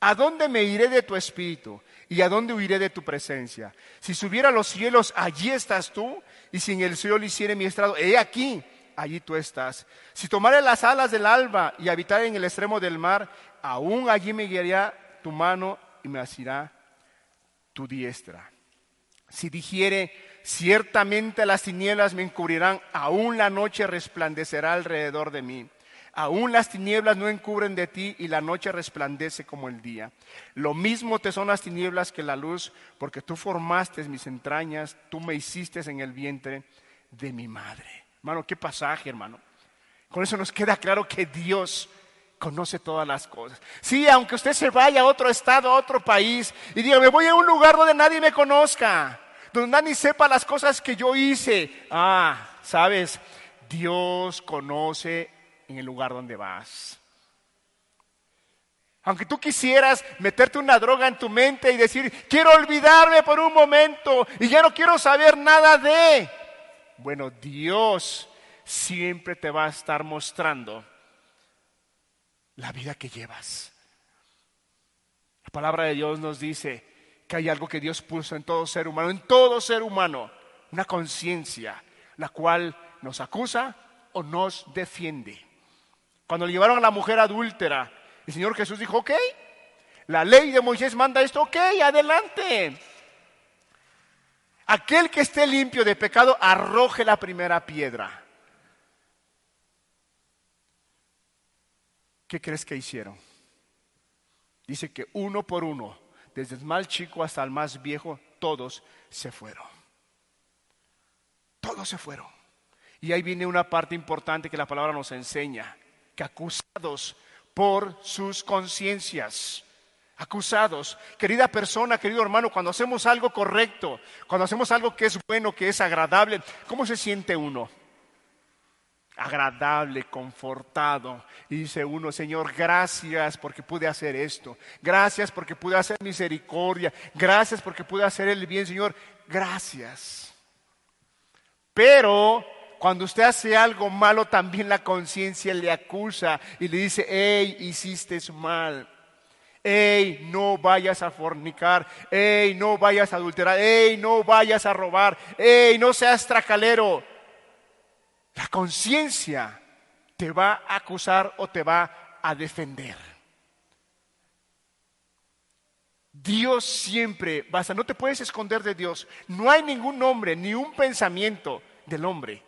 ¿A dónde me iré de tu espíritu? ¿Y a dónde huiré de tu presencia? Si subiera a los cielos, allí estás tú. Y si en el cielo hiciere mi estrado, he aquí, allí tú estás. Si tomare las alas del alba y habitar en el extremo del mar, aún allí me guiará tu mano y me asirá tu diestra. Si dijere, ciertamente las tinieblas me encubrirán, aún la noche resplandecerá alrededor de mí. Aún las tinieblas no encubren de ti y la noche resplandece como el día. Lo mismo te son las tinieblas que la luz, porque tú formaste mis entrañas, tú me hiciste en el vientre de mi madre. Hermano, qué pasaje, hermano. Con eso nos queda claro que Dios conoce todas las cosas. Sí, aunque usted se vaya a otro estado, a otro país, y diga, me voy a un lugar donde nadie me conozca, donde nadie sepa las cosas que yo hice. Ah, sabes, Dios conoce en el lugar donde vas. Aunque tú quisieras meterte una droga en tu mente y decir, quiero olvidarme por un momento y ya no quiero saber nada de... Bueno, Dios siempre te va a estar mostrando la vida que llevas. La palabra de Dios nos dice que hay algo que Dios puso en todo ser humano, en todo ser humano, una conciencia, la cual nos acusa o nos defiende. Cuando le llevaron a la mujer adúltera, el Señor Jesús dijo, ok, la ley de Moisés manda esto, ok, adelante. Aquel que esté limpio de pecado, arroje la primera piedra. ¿Qué crees que hicieron? Dice que uno por uno, desde el más chico hasta el más viejo, todos se fueron. Todos se fueron. Y ahí viene una parte importante que la palabra nos enseña acusados por sus conciencias. Acusados. Querida persona, querido hermano, cuando hacemos algo correcto, cuando hacemos algo que es bueno, que es agradable, ¿cómo se siente uno? agradable, confortado. Y dice uno, Señor, gracias porque pude hacer esto. Gracias porque pude hacer misericordia. Gracias porque pude hacer el bien, Señor. Gracias. Pero cuando usted hace algo malo, también la conciencia le acusa y le dice, hey, hiciste mal. Hey, no vayas a fornicar. Hey, no vayas a adulterar. Hey, no vayas a robar. Hey, no seas tracalero. La conciencia te va a acusar o te va a defender. Dios siempre basta, no te puedes esconder de Dios. No hay ningún hombre ni un pensamiento del hombre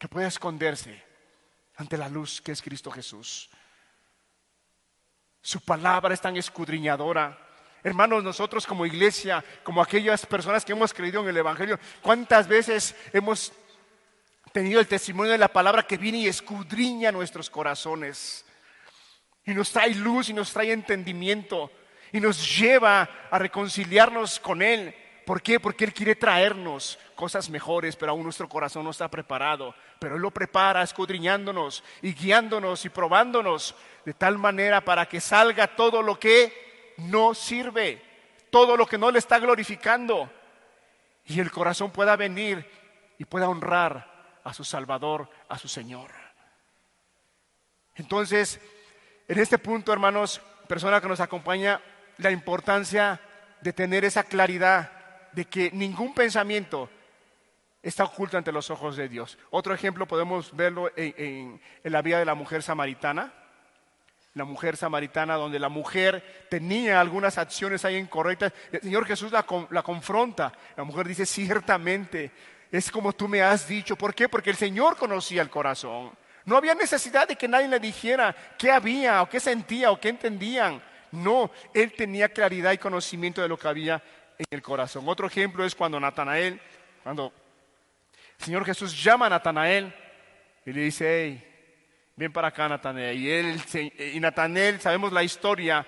que pueda esconderse ante la luz que es Cristo Jesús. Su palabra es tan escudriñadora. Hermanos, nosotros como iglesia, como aquellas personas que hemos creído en el Evangelio, ¿cuántas veces hemos tenido el testimonio de la palabra que viene y escudriña nuestros corazones? Y nos trae luz y nos trae entendimiento y nos lleva a reconciliarnos con Él. ¿Por qué? Porque Él quiere traernos cosas mejores, pero aún nuestro corazón no está preparado. Pero Él lo prepara escudriñándonos y guiándonos y probándonos de tal manera para que salga todo lo que no sirve, todo lo que no le está glorificando. Y el corazón pueda venir y pueda honrar a su Salvador, a su Señor. Entonces, en este punto, hermanos, persona que nos acompaña, la importancia de tener esa claridad de que ningún pensamiento está oculto ante los ojos de Dios. Otro ejemplo podemos verlo en, la vida de la mujer samaritana. La mujer samaritana, donde la mujer tenía algunas acciones ahí incorrectas. El Señor Jesús la, la confronta. La mujer dice, ciertamente, es como tú me has dicho. ¿Por qué? Porque el Señor conocía el corazón. No había necesidad de que nadie le dijera qué había o qué sentía o qué entendían. No, él tenía claridad y conocimiento de lo que había en el corazón. Otro ejemplo es cuando Natanael, cuando el Señor Jesús llama a Natanael y le dice, hey, ven para acá Natanael. Y, él, y Natanael, sabemos la historia,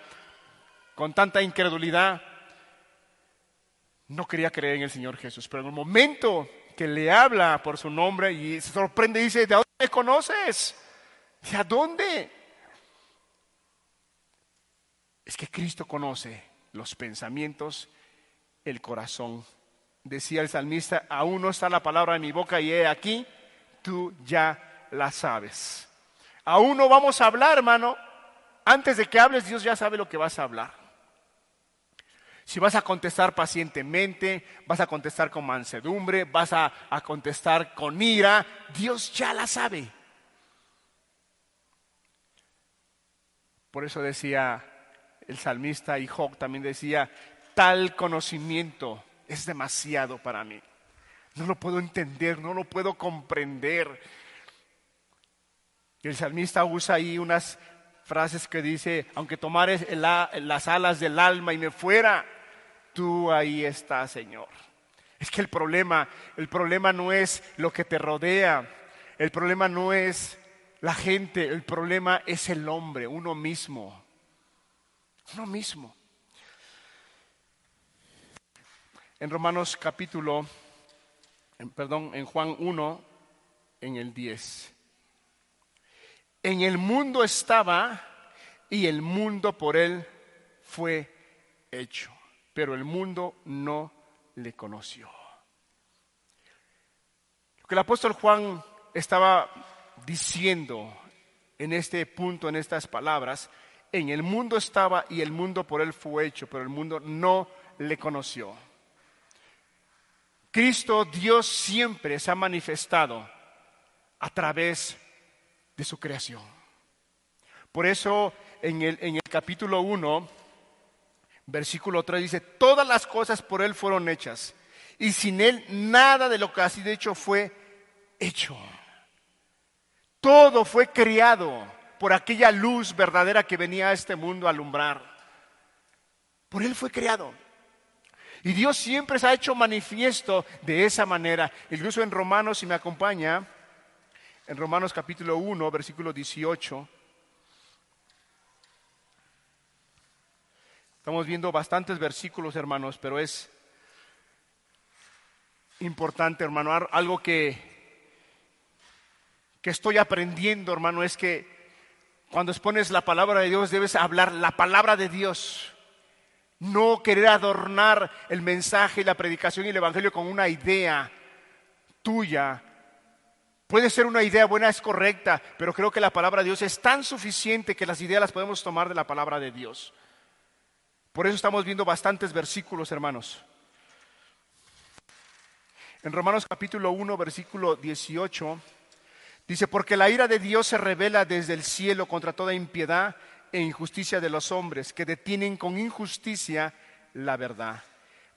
con tanta incredulidad, no quería creer en el Señor Jesús. Pero en el momento que le habla por su nombre y se sorprende y dice, ¿de dónde me conoces? ¿De dónde? es que Cristo conoce los pensamientos, el corazón. Decía el salmista, aún no está la palabra en mi boca y he aquí, tú ya la sabes. Aún no vamos a hablar, hermano. Antes de que hables, Dios ya sabe lo que vas a hablar. Si vas a contestar pacientemente, vas a contestar con mansedumbre, vas a, a contestar con ira, Dios ya la sabe. Por eso decía el salmista y Job también decía, tal conocimiento es demasiado para mí. No lo puedo entender, no lo puedo comprender. El salmista usa ahí unas frases que dice, aunque tomares las alas del alma y me fuera, tú ahí estás, Señor. Es que el problema, el problema no es lo que te rodea, el problema no es la gente, el problema es el hombre, uno mismo. Uno mismo. En Romanos capítulo, perdón, en Juan 1, en el 10. En el mundo estaba y el mundo por él fue hecho, pero el mundo no le conoció. Lo que el apóstol Juan estaba diciendo en este punto, en estas palabras, en el mundo estaba y el mundo por él fue hecho, pero el mundo no le conoció. Cristo, Dios siempre se ha manifestado a través de su creación. Por eso en el, en el capítulo 1, versículo 3 dice, todas las cosas por Él fueron hechas y sin Él nada de lo que ha sido hecho fue hecho. Todo fue creado por aquella luz verdadera que venía a este mundo a alumbrar. Por Él fue creado. Y Dios siempre se ha hecho manifiesto de esa manera. Incluso en Romanos, si me acompaña, en Romanos capítulo 1, versículo 18, estamos viendo bastantes versículos, hermanos, pero es importante, hermano, algo que, que estoy aprendiendo, hermano, es que cuando expones la palabra de Dios debes hablar la palabra de Dios. No querer adornar el mensaje, la predicación y el evangelio con una idea tuya. Puede ser una idea buena, es correcta, pero creo que la palabra de Dios es tan suficiente que las ideas las podemos tomar de la palabra de Dios. Por eso estamos viendo bastantes versículos, hermanos. En Romanos capítulo 1, versículo 18, Dice, porque la ira de Dios se revela desde el cielo contra toda impiedad e injusticia de los hombres, que detienen con injusticia la verdad.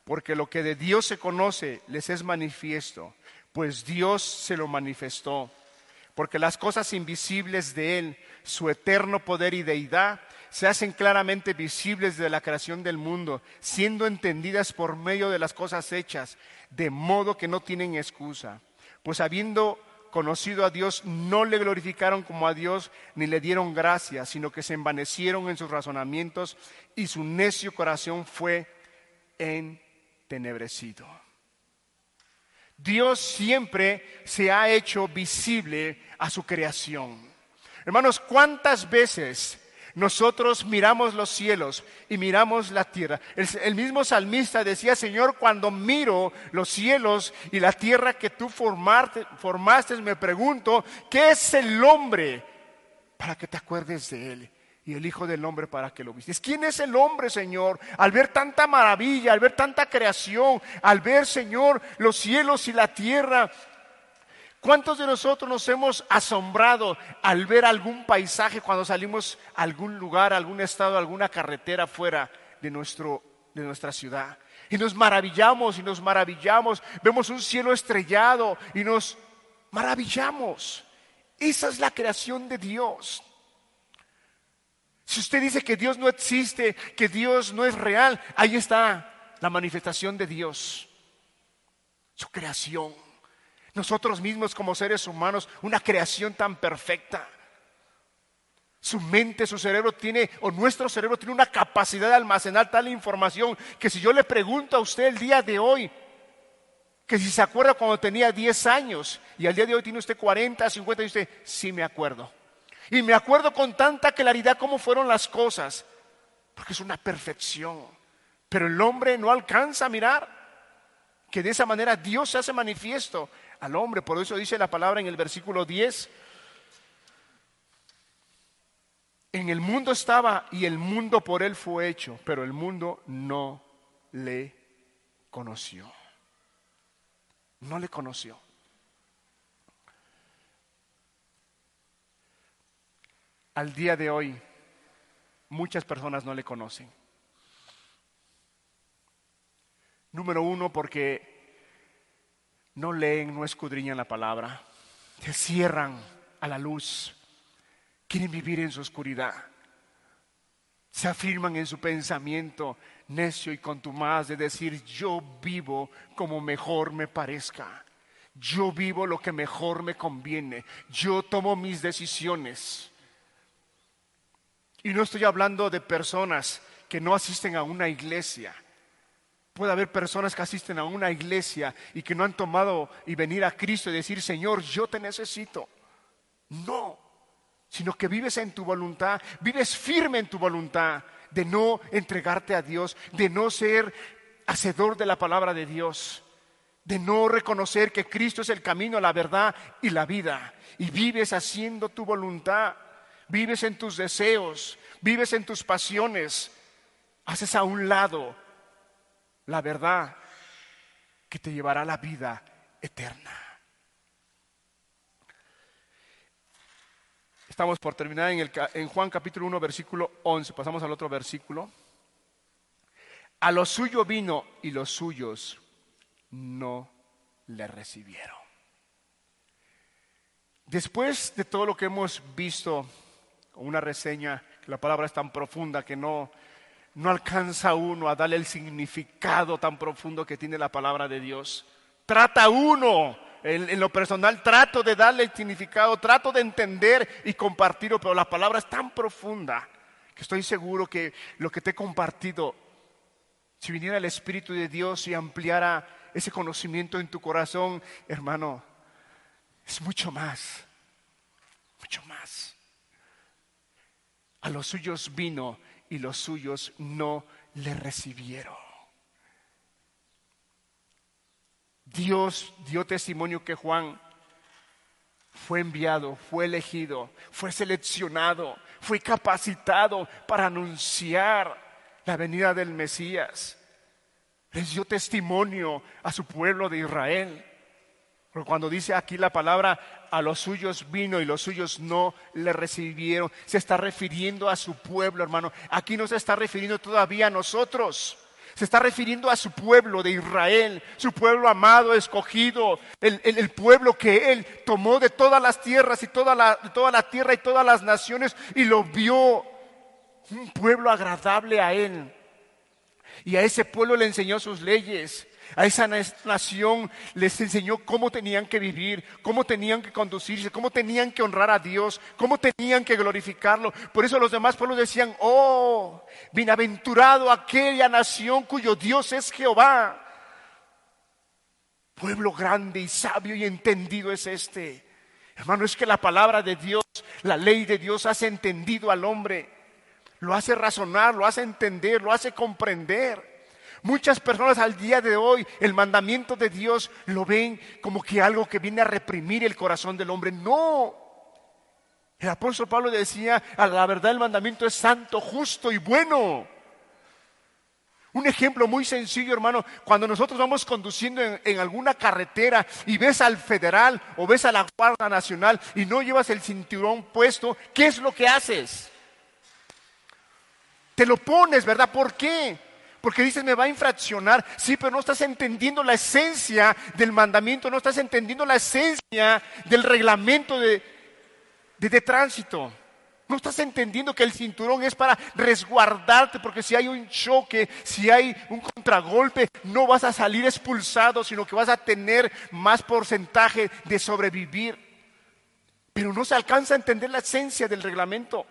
Porque lo que de Dios se conoce les es manifiesto, pues Dios se lo manifestó. Porque las cosas invisibles de Él, su eterno poder y deidad, se hacen claramente visibles de la creación del mundo, siendo entendidas por medio de las cosas hechas, de modo que no tienen excusa. Pues habiendo conocido a Dios, no le glorificaron como a Dios ni le dieron gracia, sino que se envanecieron en sus razonamientos y su necio corazón fue entenebrecido. Dios siempre se ha hecho visible a su creación. Hermanos, ¿cuántas veces nosotros miramos los cielos y miramos la tierra. El, mismo salmista decía, Señor, cuando miro los cielos y la tierra que tú formaste, formaste, me pregunto, ¿qué es el hombre para que te acuerdes de él? y el Hijo del Hombre para que lo vistes. ¿Quién es el hombre, Señor? Al ver tanta maravilla, al ver tanta creación, al ver, Señor, los cielos y la tierra, ¿Cuántos de nosotros nos hemos asombrado al ver algún paisaje cuando salimos a algún lugar, algún estado, alguna carretera fuera de, nuestro, de nuestra ciudad? Y nos maravillamos y nos maravillamos. Vemos un cielo estrellado y nos maravillamos. Esa es la creación de Dios. Si usted dice que Dios no existe, que Dios no es real, ahí está la manifestación de Dios, su creación nosotros mismos como seres humanos, una creación tan perfecta. Su mente, su cerebro tiene, o nuestro cerebro tiene una capacidad de almacenar tal información que si yo le pregunto a usted el día de hoy, que si se acuerda cuando tenía 10 años y al día de hoy tiene usted 40, 50 y usted, sí me acuerdo. Y me acuerdo con tanta claridad cómo fueron las cosas, porque es una perfección. Pero el hombre no alcanza a mirar que de esa manera Dios se hace manifiesto al hombre. Por eso dice la palabra en el versículo 10. En el mundo estaba y el mundo por él fue hecho, pero el mundo no le conoció. No le conoció. Al día de hoy, muchas personas no le conocen. Número uno, porque no leen, no escudriñan la palabra, se cierran a la luz, quieren vivir en su oscuridad, se afirman en su pensamiento necio y contumaz de decir yo vivo como mejor me parezca, yo vivo lo que mejor me conviene, yo tomo mis decisiones. Y no estoy hablando de personas que no asisten a una iglesia Puede haber personas que asisten a una iglesia y que no han tomado y venir a Cristo y decir, Señor, yo te necesito. No, sino que vives en tu voluntad, vives firme en tu voluntad de no entregarte a Dios, de no ser hacedor de la palabra de Dios, de no reconocer que Cristo es el camino, la verdad y la vida. Y vives haciendo tu voluntad, vives en tus deseos, vives en tus pasiones, haces a un lado la verdad que te llevará la vida eterna. Estamos por terminar en, el, en, Juan capítulo 1, versículo 11. Pasamos al otro versículo. A lo suyo vino y los suyos no le recibieron. Después de todo lo que hemos visto, una reseña, que la palabra es tan profunda que no, no alcanza uno a darle el significado tan profundo que tiene la palabra de Dios. Trata uno, en, lo personal, trato de darle el significado, trato de entender y compartirlo, pero la palabra es tan profunda que estoy seguro que lo que te he compartido, si viniera el Espíritu de Dios y ampliara ese conocimiento en tu corazón, hermano, es mucho más, mucho más. A los suyos vino y los suyos no le recibieron. Dios dio testimonio que Juan fue enviado, fue elegido, fue seleccionado, fue capacitado para anunciar la venida del Mesías. Les dio testimonio a su pueblo de Israel. Porque cuando dice aquí la palabra, a los suyos vino y los suyos no le recibieron, se está refiriendo a su pueblo, hermano. Aquí no se está refiriendo todavía a nosotros. Se está refiriendo a su pueblo de Israel, su pueblo amado, escogido, el, pueblo que Él tomó de todas las tierras y toda la, toda la tierra y todas las naciones y lo vio un pueblo agradable a Él. Y a ese pueblo le enseñó sus leyes. A esa nación les enseñó cómo tenían que vivir, cómo tenían que conducirse, cómo tenían que honrar a Dios, cómo tenían que glorificarlo. Por eso los demás pueblos decían, oh, bienaventurado aquella nación cuyo Dios es Jehová. Pueblo grande y sabio y entendido es este. Hermano, es que la palabra de Dios, la ley de Dios hace entendido al hombre, lo hace razonar, lo hace entender, lo hace comprender. Muchas personas al día de hoy el mandamiento de Dios lo ven como que algo que viene a reprimir el corazón del hombre. No. El apóstol Pablo decía, a la verdad el mandamiento es santo, justo y bueno. Un ejemplo muy sencillo, hermano, cuando nosotros vamos conduciendo en, alguna carretera y ves al federal o ves a la Guardia Nacional y no llevas el cinturón puesto, ¿qué es lo que haces? Te lo pones, ¿verdad? ¿Por qué? Porque dices, me va a infraccionar. Sí, pero no estás entendiendo la esencia del mandamiento, no estás entendiendo la esencia del reglamento de, de, tránsito. No estás entendiendo que el cinturón es para resguardarte, porque si hay un choque, si hay un contragolpe, no vas a salir expulsado, sino que vas a tener más porcentaje de sobrevivir. Pero no se alcanza a entender la esencia del reglamento.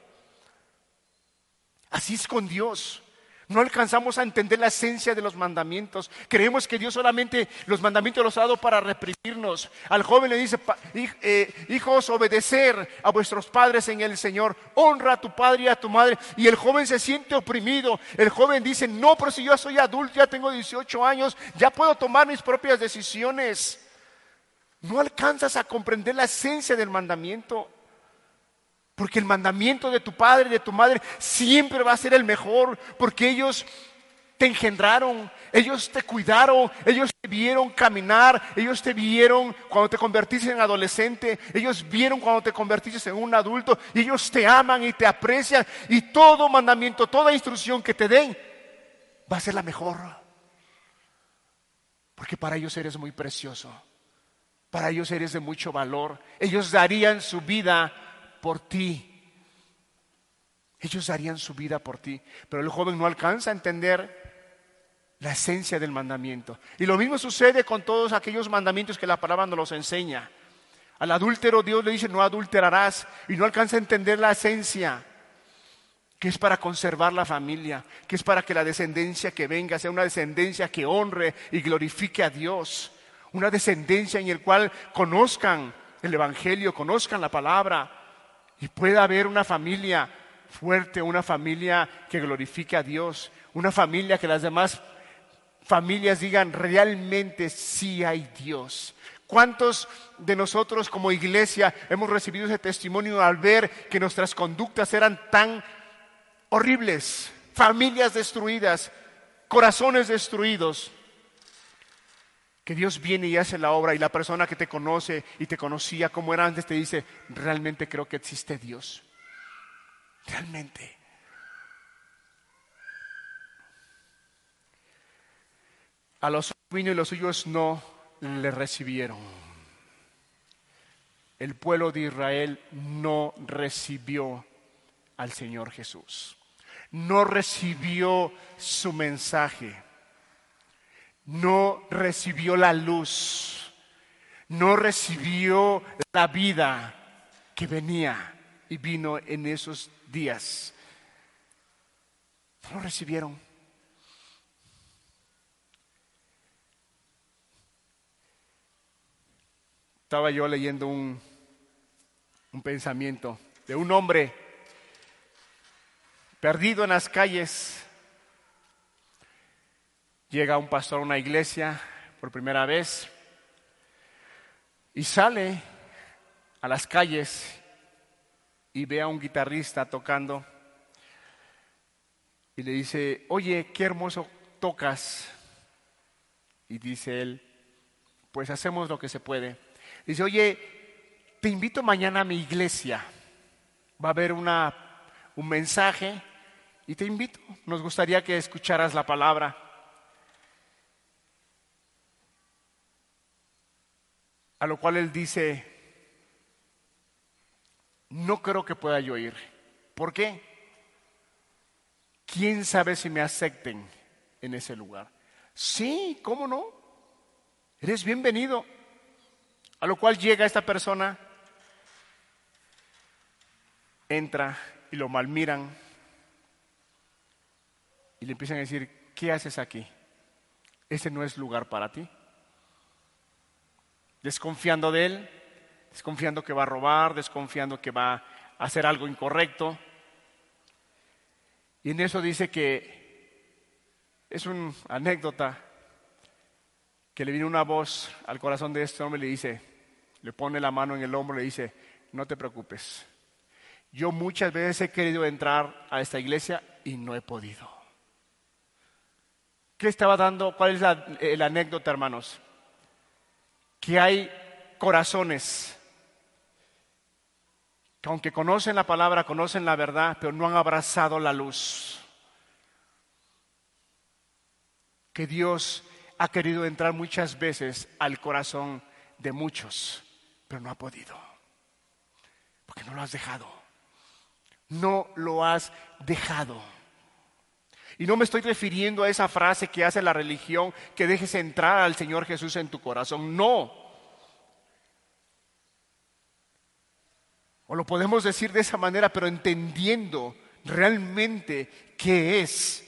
Así es con Dios. No alcanzamos a entender la esencia de los mandamientos. Creemos que Dios solamente los mandamientos los ha dado para reprimirnos. Al joven le dice, eh, hijos, obedecer a vuestros padres en el Señor. Honra a tu padre y a tu madre. Y el joven se siente oprimido. El joven dice, no, pero si yo soy adulto, ya tengo 18 años, ya puedo tomar mis propias decisiones. No alcanzas a comprender la esencia del mandamiento. Porque el mandamiento de tu padre y de tu madre siempre va a ser el mejor, porque ellos te engendraron, ellos te cuidaron, ellos te vieron caminar, ellos te vieron cuando te convertiste en adolescente, ellos vieron cuando te convertiste en un adulto, y ellos te aman y te aprecian, y todo mandamiento, toda instrucción que te den va a ser la mejor. Porque para ellos eres muy precioso, para ellos eres de mucho valor, ellos darían su vida por ti. Ellos darían su vida por ti, pero el joven no alcanza a entender la esencia del mandamiento. Y lo mismo sucede con todos aquellos mandamientos que la palabra nos los enseña. Al adúltero Dios le dice, no adulterarás, y no alcanza a entender la esencia, que es para conservar la familia, que es para que la descendencia que venga sea una descendencia que honre y glorifique a Dios, una descendencia en el cual conozcan el Evangelio, conozcan la palabra, y pueda haber una familia fuerte, una familia que glorifique a Dios, una familia que las demás familias digan realmente sí hay Dios. ¿Cuántos de nosotros como iglesia hemos recibido ese testimonio al ver que nuestras conductas eran tan horribles? Familias destruidas, corazones destruidos que Dios viene y hace la obra y la persona que te conoce y te conocía como era antes te dice, realmente creo que existe Dios. Realmente. A los vino y los suyos no le recibieron. El pueblo de Israel no recibió al Señor Jesús. No recibió su mensaje no recibió la luz, no recibió la vida que venía y vino en esos días. No lo recibieron. Estaba yo leyendo un, un pensamiento de un hombre perdido en las calles Llega un pastor a una iglesia por primera vez y sale a las calles y ve a un guitarrista tocando y le dice, oye, qué hermoso tocas. Y dice él, pues hacemos lo que se puede. Dice, oye, te invito mañana a mi iglesia. Va a haber una, un mensaje y te invito. Nos gustaría que escucharas la palabra. A lo cual él dice, no creo que pueda yo ir. ¿Por qué? ¿Quién sabe si me acepten en ese lugar? Sí, ¿cómo no? Eres bienvenido. A lo cual llega esta persona, entra y lo malmiran y le empiezan a decir, ¿qué haces aquí? Ese no es lugar para ti. Desconfiando de él, desconfiando que va a robar, desconfiando que va a hacer algo incorrecto. Y en eso dice que es una anécdota que le viene una voz al corazón de este hombre y le dice, le pone la mano en el hombro y le dice, no te preocupes. Yo muchas veces he querido entrar a esta iglesia y no he podido. ¿Qué estaba dando? ¿Cuál es la, la anécdota, hermanos? Que hay corazones que aunque conocen la palabra, conocen la verdad, pero no han abrazado la luz. Que Dios ha querido entrar muchas veces al corazón de muchos, pero no ha podido. Porque no lo has dejado. No lo has dejado. Y no me estoy refiriendo a esa frase que hace la religión, que dejes entrar al Señor Jesús en tu corazón. No. O lo podemos decir de esa manera, pero entendiendo realmente qué es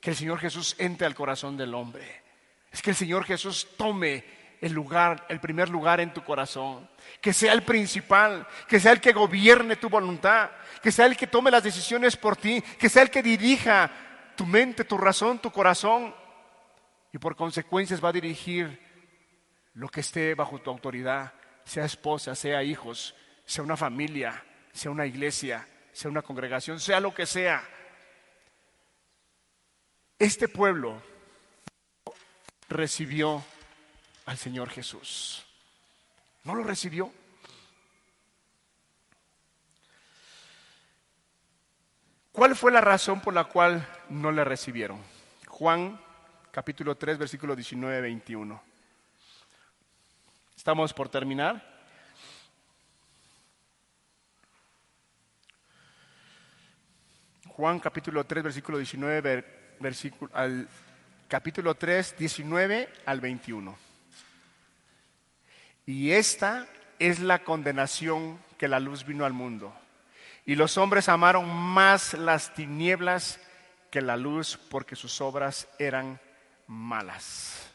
que el Señor Jesús entre al corazón del hombre. Es que el Señor Jesús tome el lugar, el primer lugar en tu corazón. Que sea el principal, que sea el que gobierne tu voluntad, que sea el que tome las decisiones por ti, que sea el que dirija tu mente, tu razón, tu corazón. Y por consecuencias va a dirigir lo que esté bajo tu autoridad, sea esposa, sea hijos, sea una familia, sea una iglesia, sea una congregación, sea lo que sea. Este pueblo recibió al Señor Jesús. ¿No lo recibió? ¿Cuál fue la razón por la cual no le recibieron? Juan capítulo 3, versículo 19, 21. Estamos por terminar. Juan capítulo 3, versículo 19, versículo, al capítulo 3, 19 al 21. Y esta es la condenación que la luz vino al mundo. Y los hombres amaron más las tinieblas que la luz porque sus obras eran malas.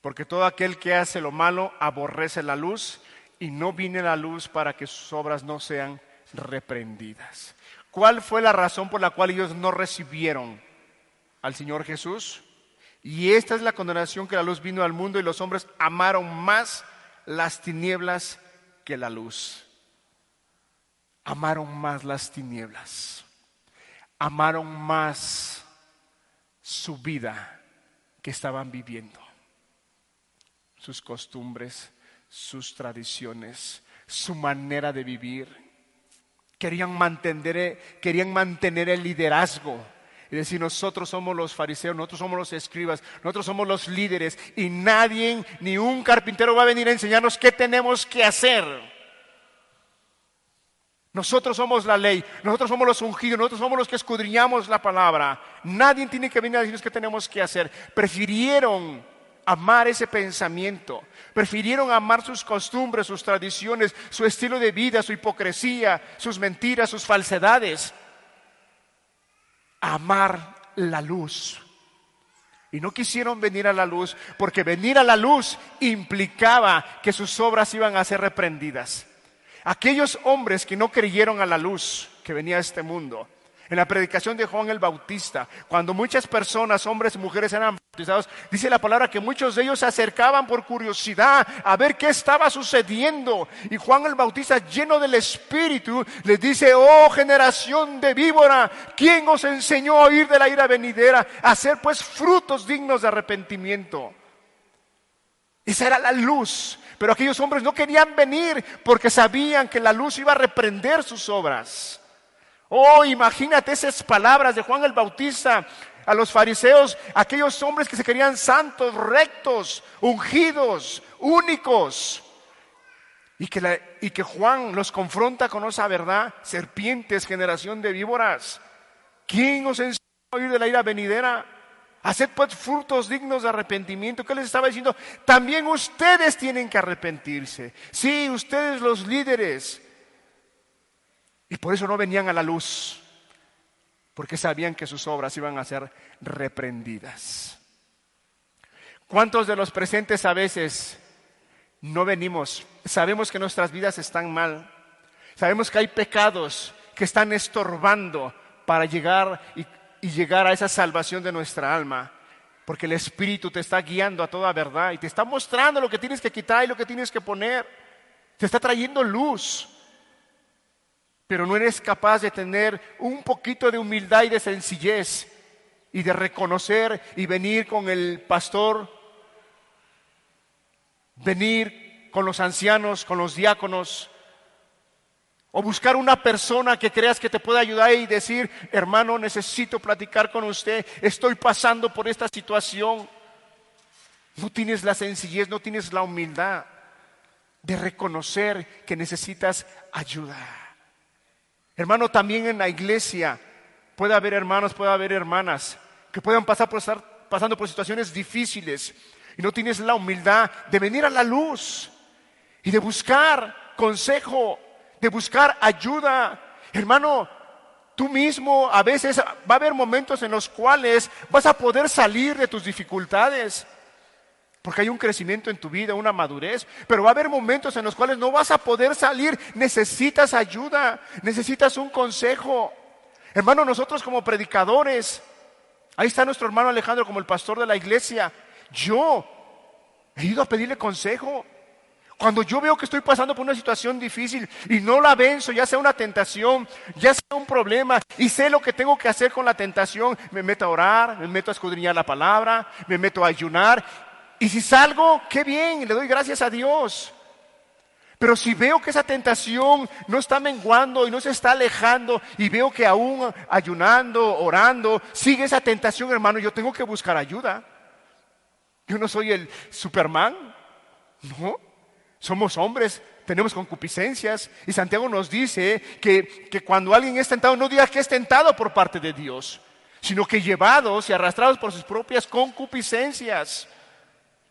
Porque todo aquel que hace lo malo aborrece la luz y no viene la luz para que sus obras no sean reprendidas. ¿Cuál fue la razón por la cual ellos no recibieron al Señor Jesús? Y esta es la condenación que la luz vino al mundo y los hombres amaron más las tinieblas que la luz. Amaron más las tinieblas. Amaron más su vida que estaban viviendo. Sus costumbres, sus tradiciones, su manera de vivir Querían mantener, querían mantener el liderazgo. Es decir, nosotros somos los fariseos, nosotros somos los escribas, nosotros somos los líderes y nadie, ni un carpintero va a venir a enseñarnos qué tenemos que hacer. Nosotros somos la ley, nosotros somos los ungidos, nosotros somos los que escudriñamos la palabra. Nadie tiene que venir a decirnos qué tenemos que hacer. Prefirieron amar ese pensamiento. Prefirieron amar sus costumbres, sus tradiciones, su estilo de vida, su hipocresía, sus mentiras, sus falsedades. Amar la luz. Y no quisieron venir a la luz porque venir a la luz implicaba que sus obras iban a ser reprendidas. Aquellos hombres que no creyeron a la luz que venía a este mundo, en la predicación de Juan el Bautista, cuando muchas personas, hombres y mujeres eran bautizados, dice la palabra que muchos de ellos se acercaban por curiosidad a ver qué estaba sucediendo. Y Juan el Bautista, lleno del Espíritu, les dice, oh generación de víbora, ¿quién os enseñó a oír de la ira venidera? A hacer pues frutos dignos de arrepentimiento. Esa era la luz. Pero aquellos hombres no querían venir porque sabían que la luz iba a reprender sus obras. Oh, imagínate esas palabras de Juan el Bautista a los fariseos, aquellos hombres que se querían santos, rectos, ungidos, únicos. Y que, y que Juan los confronta con esa verdad, serpientes, generación de víboras. ¿Quién os enseñó a oír de la ira venidera? Haced pues frutos dignos de arrepentimiento. ¿Qué les estaba diciendo? También ustedes tienen que arrepentirse. Sí, ustedes los líderes. Y por eso no venían a la luz, porque sabían que sus obras iban a ser reprendidas. ¿Cuántos de los presentes a veces no venimos? Sabemos que nuestras vidas están mal. Sabemos que hay pecados que están estorbando para llegar y y llegar a esa salvación de nuestra alma. Porque el Espíritu te está guiando a toda verdad y te está mostrando lo que tienes que quitar y lo que tienes que poner. Te está trayendo luz. Pero no eres capaz de tener un poquito de humildad y de sencillez y de reconocer y venir con el pastor, venir con los ancianos, con los diáconos, o buscar una persona que creas que te pueda ayudar y decir, hermano, necesito platicar con usted, estoy pasando por esta situación. No tienes la sencillez, no tienes la humildad de reconocer que necesitas ayuda. Hermano, también en la iglesia puede haber hermanos, puede haber hermanas que puedan pasar por estar pasando por situaciones difíciles y no tienes la humildad de venir a la luz y de buscar consejo de buscar ayuda. Hermano, tú mismo a veces va a haber momentos en los cuales vas a poder salir de tus dificultades. Porque hay un crecimiento en tu vida, una madurez. Pero va a haber momentos en los cuales no vas a poder salir. Necesitas ayuda, necesitas un consejo. Hermano, nosotros como predicadores, ahí está nuestro hermano Alejandro como el pastor de la iglesia. Yo he ido a pedirle consejo. Cuando yo veo que estoy pasando por una situación difícil y no la venzo, ya sea una tentación, ya sea un problema, y sé lo que tengo que hacer con la tentación, me meto a orar, me meto a escudriñar la palabra, me meto a ayunar. Y si salgo, qué bien, le doy gracias a Dios. Pero si veo que esa tentación no está menguando y no se está alejando y veo que aún ayunando, orando, sigue esa tentación, hermano, yo tengo que buscar ayuda. Yo no soy el Superman, no. Somos hombres, tenemos concupiscencias. Y Santiago nos dice que, que, cuando alguien es tentado, no diga que es tentado por parte de Dios, sino que llevados y arrastrados por sus propias concupiscencias.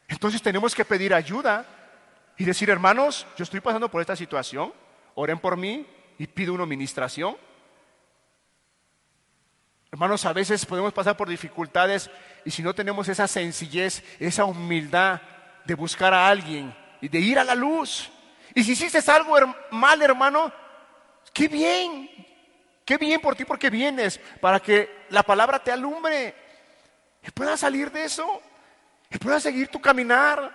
Entonces tenemos que pedir ayuda y decir, hermanos, yo estoy pasando por esta situación, oren por mí y pido una administración. Hermanos, a veces podemos pasar por dificultades y si no tenemos esa sencillez, esa humildad de buscar a alguien y de ir a la luz. Y si hiciste algo mal, hermano, qué bien, qué bien por ti porque vienes, para que la palabra te alumbre y puedas salir de eso, y puedas seguir tu caminar,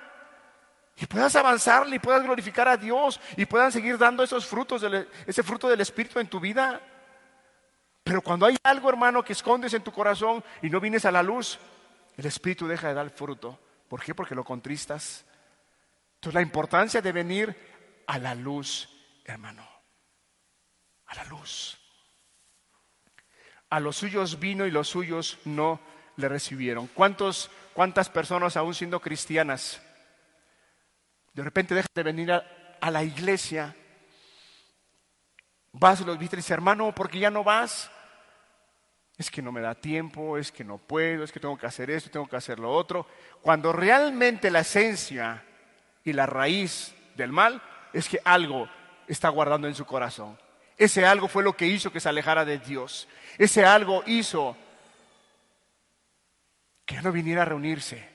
y puedas avanzar y puedas glorificar a Dios, y puedan seguir dando esos frutos, ese fruto del Espíritu en tu vida. Pero cuando hay algo, hermano, que escondes en tu corazón y no vienes a la luz, el Espíritu deja de dar fruto. ¿Por qué? Porque lo contristas. Entonces la importancia de venir a la luz, hermano, a la luz. A los suyos vino y los suyos no le recibieron. ¿Cuántos, ¿Cuántas personas aún siendo cristianas de repente dejan de venir a, la iglesia? Vas los viste y dices, hermano, ¿por qué ya no vas? Es que no me da tiempo, es que no puedo, es que tengo que hacer esto, tengo que hacer lo otro. Cuando realmente la esencia y la raíz del mal es que algo está guardando en su corazón. Ese algo fue lo que hizo que se alejara de Dios. Ese algo hizo que no viniera a reunirse.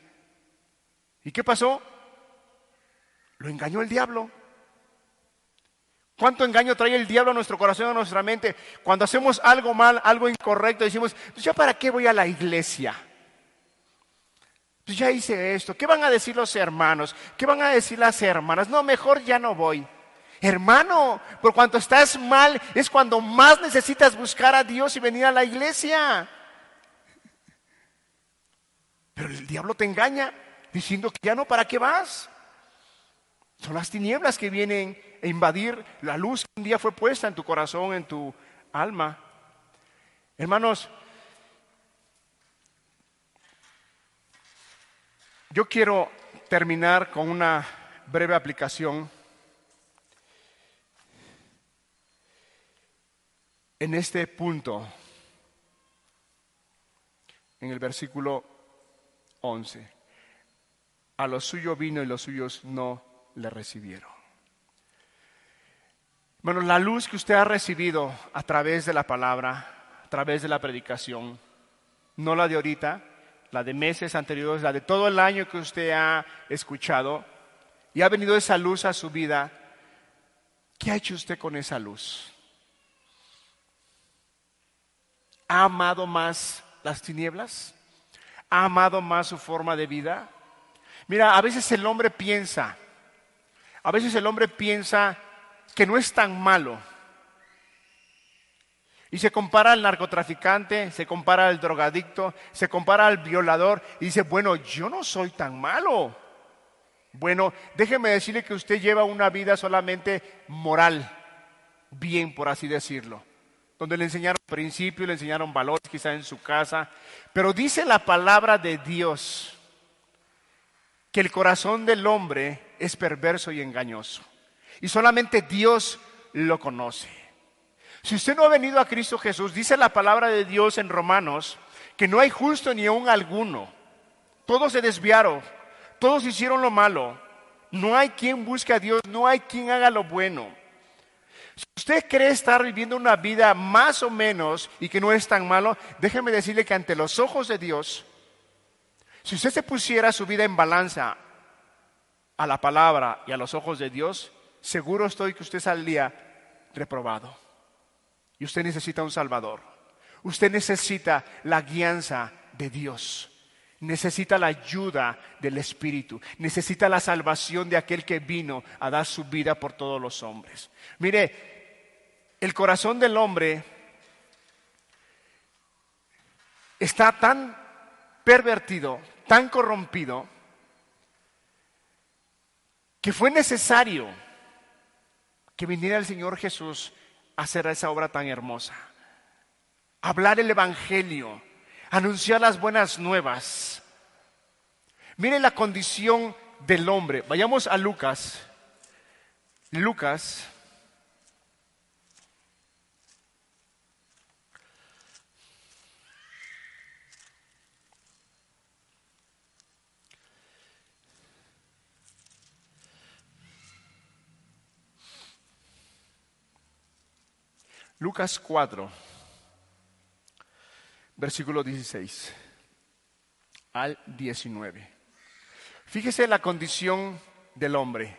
¿Y qué pasó? Lo engañó el diablo. ¿Cuánto engaño trae el diablo a nuestro corazón, a nuestra mente? Cuando hacemos algo mal, algo incorrecto, decimos, pues ya para qué voy a la iglesia. Pues ya hice esto. ¿Qué van a decir los hermanos? ¿Qué van a decir las hermanas? No, mejor ya no voy. Hermano, por cuanto estás mal, es cuando más necesitas buscar a Dios y venir a la iglesia. Pero el diablo te engaña diciendo que ya no, ¿para qué vas? Son las tinieblas que vienen a invadir la luz que un día fue puesta en tu corazón, en tu alma. Hermanos, yo quiero terminar con una breve aplicación en este punto, en el versículo 11. A los suyos vino y los suyos no le recibieron. Bueno, la luz que usted ha recibido a través de la palabra, a través de la predicación, no la de ahorita, la de meses anteriores, la de todo el año que usted ha escuchado, y ha venido esa luz a su vida, ¿qué ha hecho usted con esa luz? ¿Ha amado más las tinieblas? ¿Ha amado más su forma de vida? Mira, a veces el hombre piensa, a veces el hombre piensa que no es tan malo. Y se compara al narcotraficante, se compara al drogadicto, se compara al violador y dice, bueno, yo no soy tan malo. Bueno, déjeme decirle que usted lleva una vida solamente moral, bien por así decirlo, donde le enseñaron principios, le enseñaron valores quizá en su casa, pero dice la palabra de Dios que el corazón del hombre es perverso y engañoso. Y solamente Dios lo conoce. Si usted no ha venido a Cristo Jesús, dice la palabra de Dios en Romanos, que no hay justo ni aún alguno. Todos se desviaron, todos hicieron lo malo. No hay quien busque a Dios, no hay quien haga lo bueno. Si usted cree estar viviendo una vida más o menos y que no es tan malo, déjeme decirle que ante los ojos de Dios, si usted se pusiera su vida en balanza a la palabra y a los ojos de Dios, seguro estoy que usted saldría reprobado. Y usted necesita un Salvador. Usted necesita la guianza de Dios. Necesita la ayuda del Espíritu. Necesita la salvación de aquel que vino a dar su vida por todos los hombres. Mire, el corazón del hombre está tan pervertido, tan corrompido, que fue necesario que viniera el Señor Jesús hacer esa obra tan hermosa. Hablar el Evangelio, anunciar las buenas nuevas. Mire la condición del hombre. Vayamos a Lucas. Lucas. Lucas 4, versículo 16 al 19. Fíjese la condición del hombre.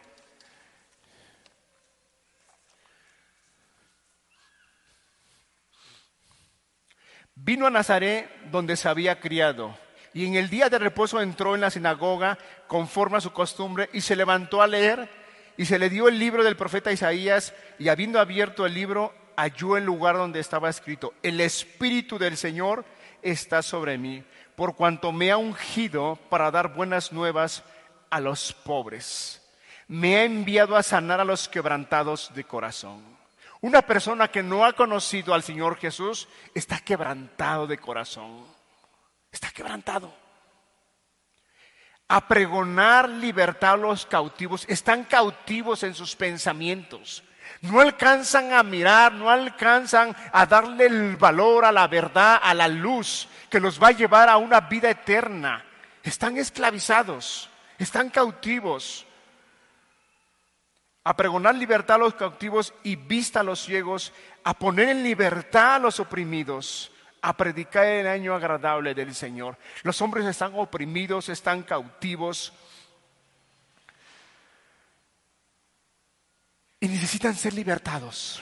Vino a Nazaret donde se había criado y en el día de reposo entró en la sinagoga conforme a su costumbre y se levantó a leer y se le dio el libro del profeta Isaías y habiendo abierto el libro halló el lugar donde estaba escrito, el Espíritu del Señor está sobre mí, por cuanto me ha ungido para dar buenas nuevas a los pobres. Me ha enviado a sanar a los quebrantados de corazón. Una persona que no ha conocido al Señor Jesús está quebrantado de corazón. Está quebrantado. A pregonar libertad a los cautivos. Están cautivos en sus pensamientos no alcanzan a mirar, no alcanzan a darle el valor a la verdad, a la luz que los va a llevar a una vida eterna. Están esclavizados, están cautivos. A pregonar libertad a los cautivos y vista a los ciegos, a poner en libertad a los oprimidos, a predicar el año agradable del Señor. Los hombres están oprimidos, están cautivos y necesitan ser libertados.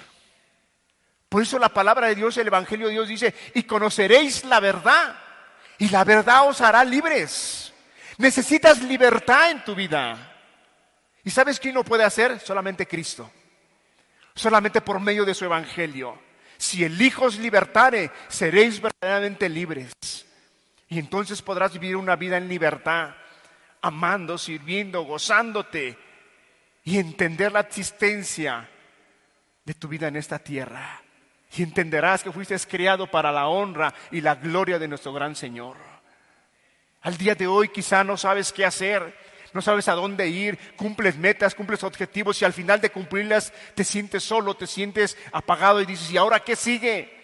Por eso la palabra de Dios, el Evangelio de Dios dice, y conoceréis la verdad, y la verdad os hará libres. Necesitas libertad en tu vida. ¿Y sabes quién lo puede hacer? Solamente Cristo. Solamente por medio de su Evangelio. Si el Hijo os libertare, seréis verdaderamente libres. Y entonces podrás vivir una vida en libertad, amando, sirviendo, gozándote, y entender la existencia de tu vida en esta tierra. Y entenderás que fuiste criado para la honra y la gloria de nuestro gran Señor. Al día de hoy quizá no sabes qué hacer, no sabes a dónde ir, cumples metas, cumples objetivos y al final de cumplirlas te sientes solo, te sientes apagado y dices, ¿y ahora qué sigue?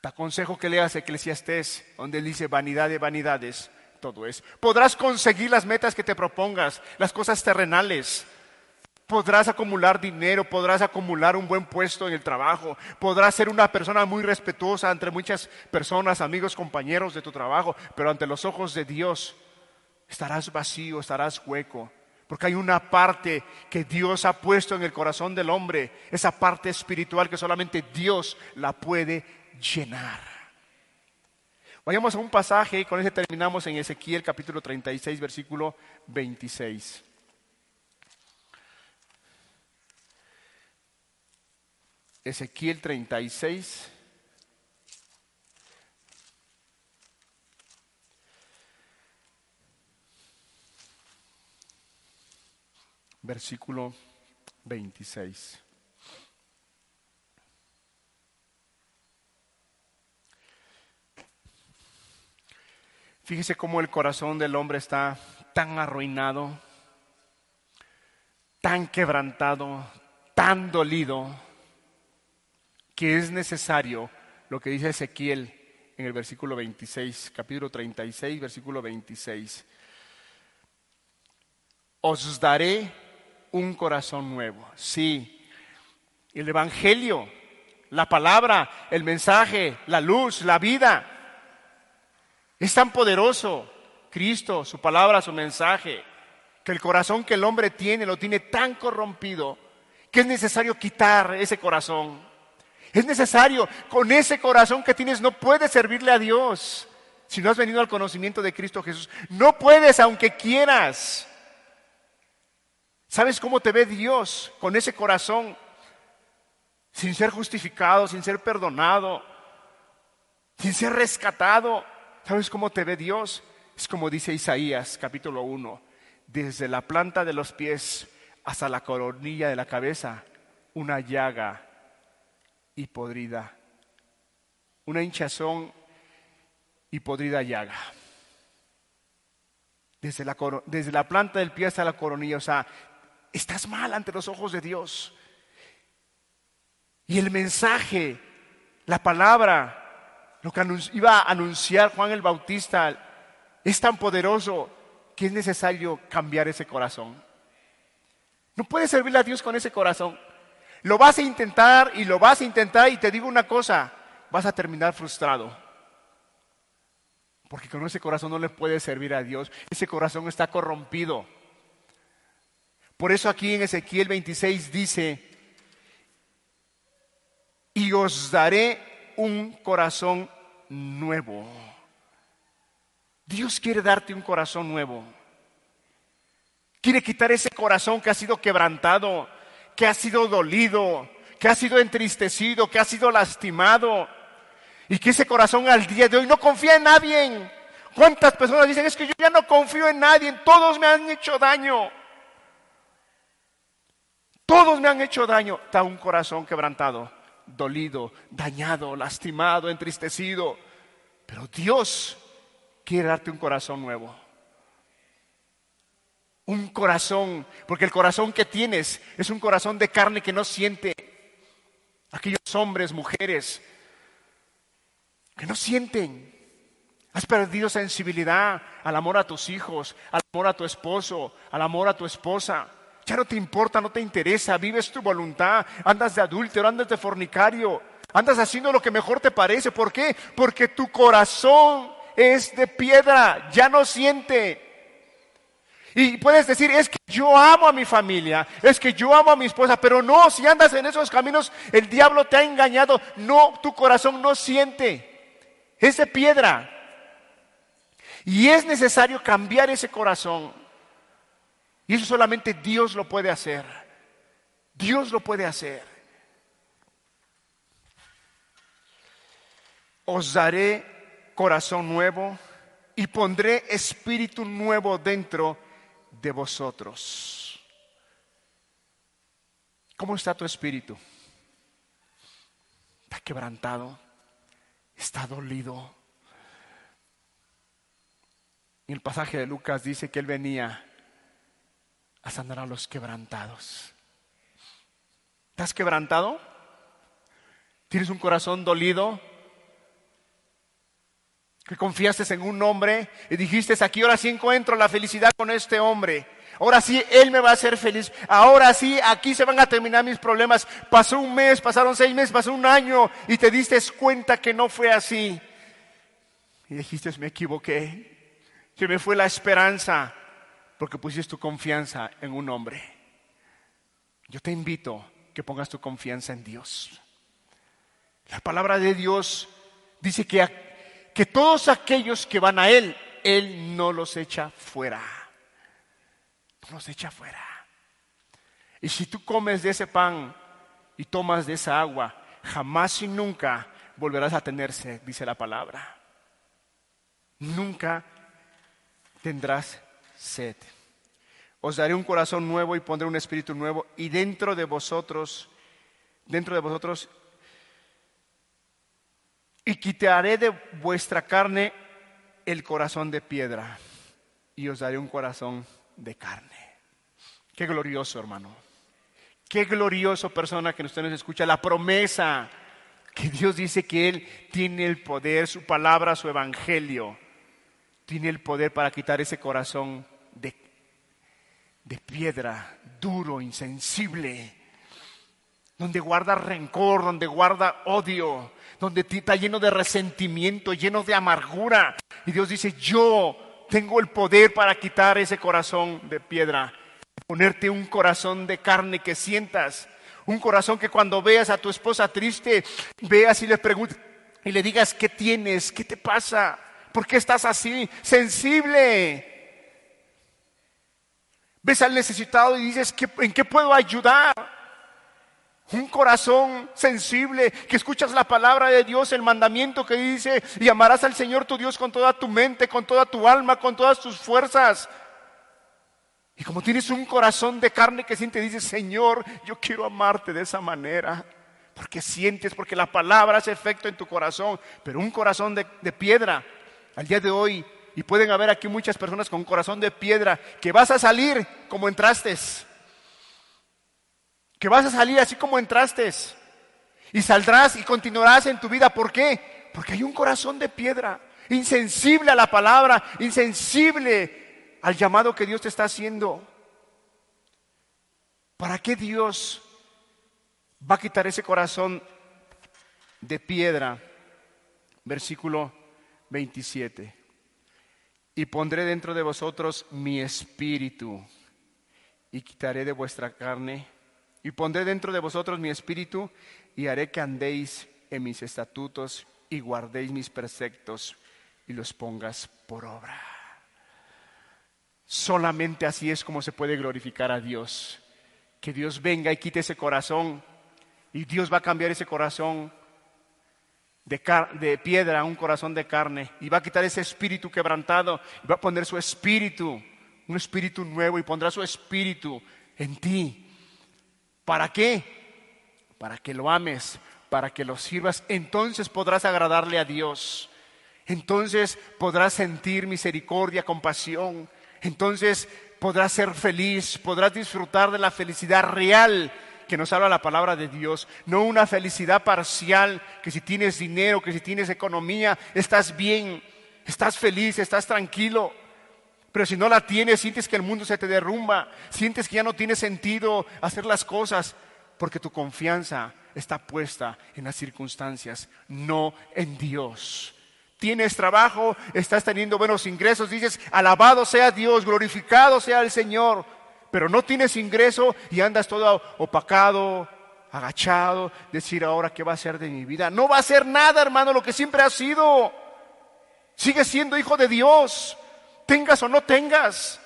Te aconsejo que leas Eclesiastés, donde él dice vanidad de vanidades, todo es. Podrás conseguir las metas que te propongas, las cosas terrenales. Podrás acumular dinero, podrás acumular un buen puesto en el trabajo, podrás ser una persona muy respetuosa entre muchas personas, amigos, compañeros de tu trabajo, pero ante los ojos de Dios estarás vacío, estarás hueco, porque hay una parte que Dios ha puesto en el corazón del hombre, esa parte espiritual que solamente Dios la puede llenar. Vayamos a un pasaje y con ese terminamos en Ezequiel capítulo 36, versículo 26. Ezequiel 36. Versículo 26. Fíjese cómo el corazón del hombre está tan arruinado, tan quebrantado, tan dolido, que es necesario lo que dice Ezequiel en el versículo 26, capítulo 36, versículo 26. Os daré un corazón nuevo. Sí, el Evangelio, la palabra, el mensaje, la luz, la vida es tan poderoso Cristo, su palabra, su mensaje, que el corazón que el hombre tiene lo tiene tan corrompido que es necesario quitar ese corazón. Es necesario, con ese corazón que tienes no puedes servirle a Dios si no has venido al conocimiento de Cristo Jesús. No puedes aunque quieras. ¿Sabes cómo te ve Dios con ese corazón? Sin ser justificado, sin ser perdonado, sin ser rescatado. ¿Sabes cómo te ve Dios? Es como dice Isaías capítulo 1, desde la planta de los pies hasta la coronilla de la cabeza, una llaga y podrida, una hinchazón y podrida llaga. Desde la, desde la planta del pie hasta la coronilla, o sea, estás mal ante los ojos de Dios. Y el mensaje, la palabra, lo que iba a anunciar Juan el Bautista es tan poderoso que es necesario cambiar ese corazón. No puedes servirle a Dios con ese corazón. Lo vas a intentar y lo vas a intentar y te digo una cosa, vas a terminar frustrado. Porque con ese corazón no le puedes servir a Dios. Ese corazón está corrompido. Por eso aquí en Ezequiel 26 dice, y os daré un corazón nuevo. Dios quiere darte un corazón nuevo. Quiere quitar ese corazón que ha sido quebrantado, que ha sido dolido, que ha sido entristecido, que ha sido lastimado. Y que ese corazón al día de hoy no confía en nadie. ¿Cuántas personas dicen, es que yo ya no confío en nadie, todos me han hecho daño? Todos me han hecho daño. Está un corazón quebrantado dolido, dañado, lastimado, entristecido. Pero Dios quiere darte un corazón nuevo. Un corazón, porque el corazón que tienes es un corazón de carne que no siente. Aquellos hombres, mujeres, que no sienten. Has perdido sensibilidad al amor a tus hijos, al amor a tu esposo, al amor a tu esposa. Ya no te importa, no te interesa, vives tu voluntad, andas de adúltero, andas de fornicario, andas haciendo lo que mejor te parece. ¿Por qué? Porque tu corazón es de piedra, ya no siente. Y puedes decir, es que yo amo a mi familia, es que yo amo a mi esposa, pero no, si andas en esos caminos, el diablo te ha engañado, no, tu corazón no siente, es de piedra. Y es necesario cambiar ese corazón. Y eso solamente Dios lo puede hacer. Dios lo puede hacer. Os daré corazón nuevo y pondré espíritu nuevo dentro de vosotros. ¿Cómo está tu espíritu? ¿Está quebrantado? ¿Está dolido? Y el pasaje de Lucas dice que él venía a sanar a los quebrantados. ¿Estás quebrantado? ¿Tienes un corazón dolido? Que confiaste en un hombre y dijiste, aquí ahora sí encuentro la felicidad con este hombre. Ahora sí, Él me va a hacer feliz. Ahora sí, aquí se van a terminar mis problemas. Pasó un mes, pasaron seis meses, pasó un año y te diste cuenta que no fue así. Y dijiste, me equivoqué. Se me fue la esperanza porque pusiste tu confianza en un hombre. Yo te invito que pongas tu confianza en Dios. La palabra de Dios dice que, que todos aquellos que van a Él, Él no los echa fuera. No los echa fuera. Y si tú comes de ese pan y tomas de esa agua, jamás y nunca volverás a tener sed, dice la palabra. Nunca tendrás sed. Os daré un corazón nuevo y pondré un espíritu nuevo y dentro de vosotros, dentro de vosotros, y quitaré de vuestra carne el corazón de piedra y os daré un corazón de carne. Qué glorioso, hermano. Qué glorioso persona que usted nos escucha. La promesa que Dios dice que Él tiene el poder, su palabra, su evangelio tiene el poder para quitar ese corazón de, de piedra, duro, insensible, donde guarda rencor, donde guarda odio, donde está lleno de resentimiento, lleno de amargura. Y Dios dice, yo tengo el poder para quitar ese corazón de piedra, ponerte un corazón de carne que sientas, un corazón que cuando veas a tu esposa triste, veas y le preguntes y le digas, ¿qué tienes? ¿Qué te pasa? ¿Por qué estás así? Sensible. Ves al necesitado y dices, ¿en qué puedo ayudar? Un corazón sensible, que escuchas la palabra de Dios, el mandamiento que dice, y amarás al Señor tu Dios con toda tu mente, con toda tu alma, con todas tus fuerzas. Y como tienes un corazón de carne que siente, dices, Señor, yo quiero amarte de esa manera. Porque sientes, porque la palabra hace efecto en tu corazón. Pero un corazón de, de piedra al día de hoy, y pueden haber aquí muchas personas con corazón de piedra, que vas a salir como entraste, que vas a salir así como entraste, y saldrás y continuarás en tu vida. ¿Por qué? Porque hay un corazón de piedra, insensible a la palabra, insensible al llamado que Dios te está haciendo. ¿Para qué Dios va a quitar ese corazón de piedra? Versículo 27. Y pondré dentro de vosotros mi espíritu y quitaré de vuestra carne. Y pondré dentro de vosotros mi espíritu y haré que andéis en mis estatutos y guardéis mis preceptos y los pongas por obra. Solamente así es como se puede glorificar a Dios. Que Dios venga y quite ese corazón y Dios va a cambiar ese corazón de, piedra un corazón de carne y va a quitar ese espíritu quebrantado y va a poner su espíritu, un espíritu nuevo y pondrá su espíritu en ti. ¿Para qué? Para que lo ames, para que lo sirvas. Entonces podrás agradarle a Dios. Entonces podrás sentir misericordia, compasión. Entonces podrás ser feliz, podrás disfrutar de la felicidad real que nos habla la palabra de Dios, no una felicidad parcial, que si tienes dinero, que si tienes economía, estás bien, estás feliz, estás tranquilo. Pero si no la tienes, sientes que el mundo se te derrumba, sientes que ya no tiene sentido hacer las cosas, porque tu confianza está puesta en las circunstancias, no en Dios. Tienes trabajo, estás teniendo buenos ingresos, dices, alabado sea Dios, glorificado sea el Señor pero no tienes ingreso y andas todo opacado, agachado, decir ahora qué va a ser de mi vida. No va a ser nada, hermano, lo que siempre has sido. Sigues siendo hijo de Dios, tengas o no tengas.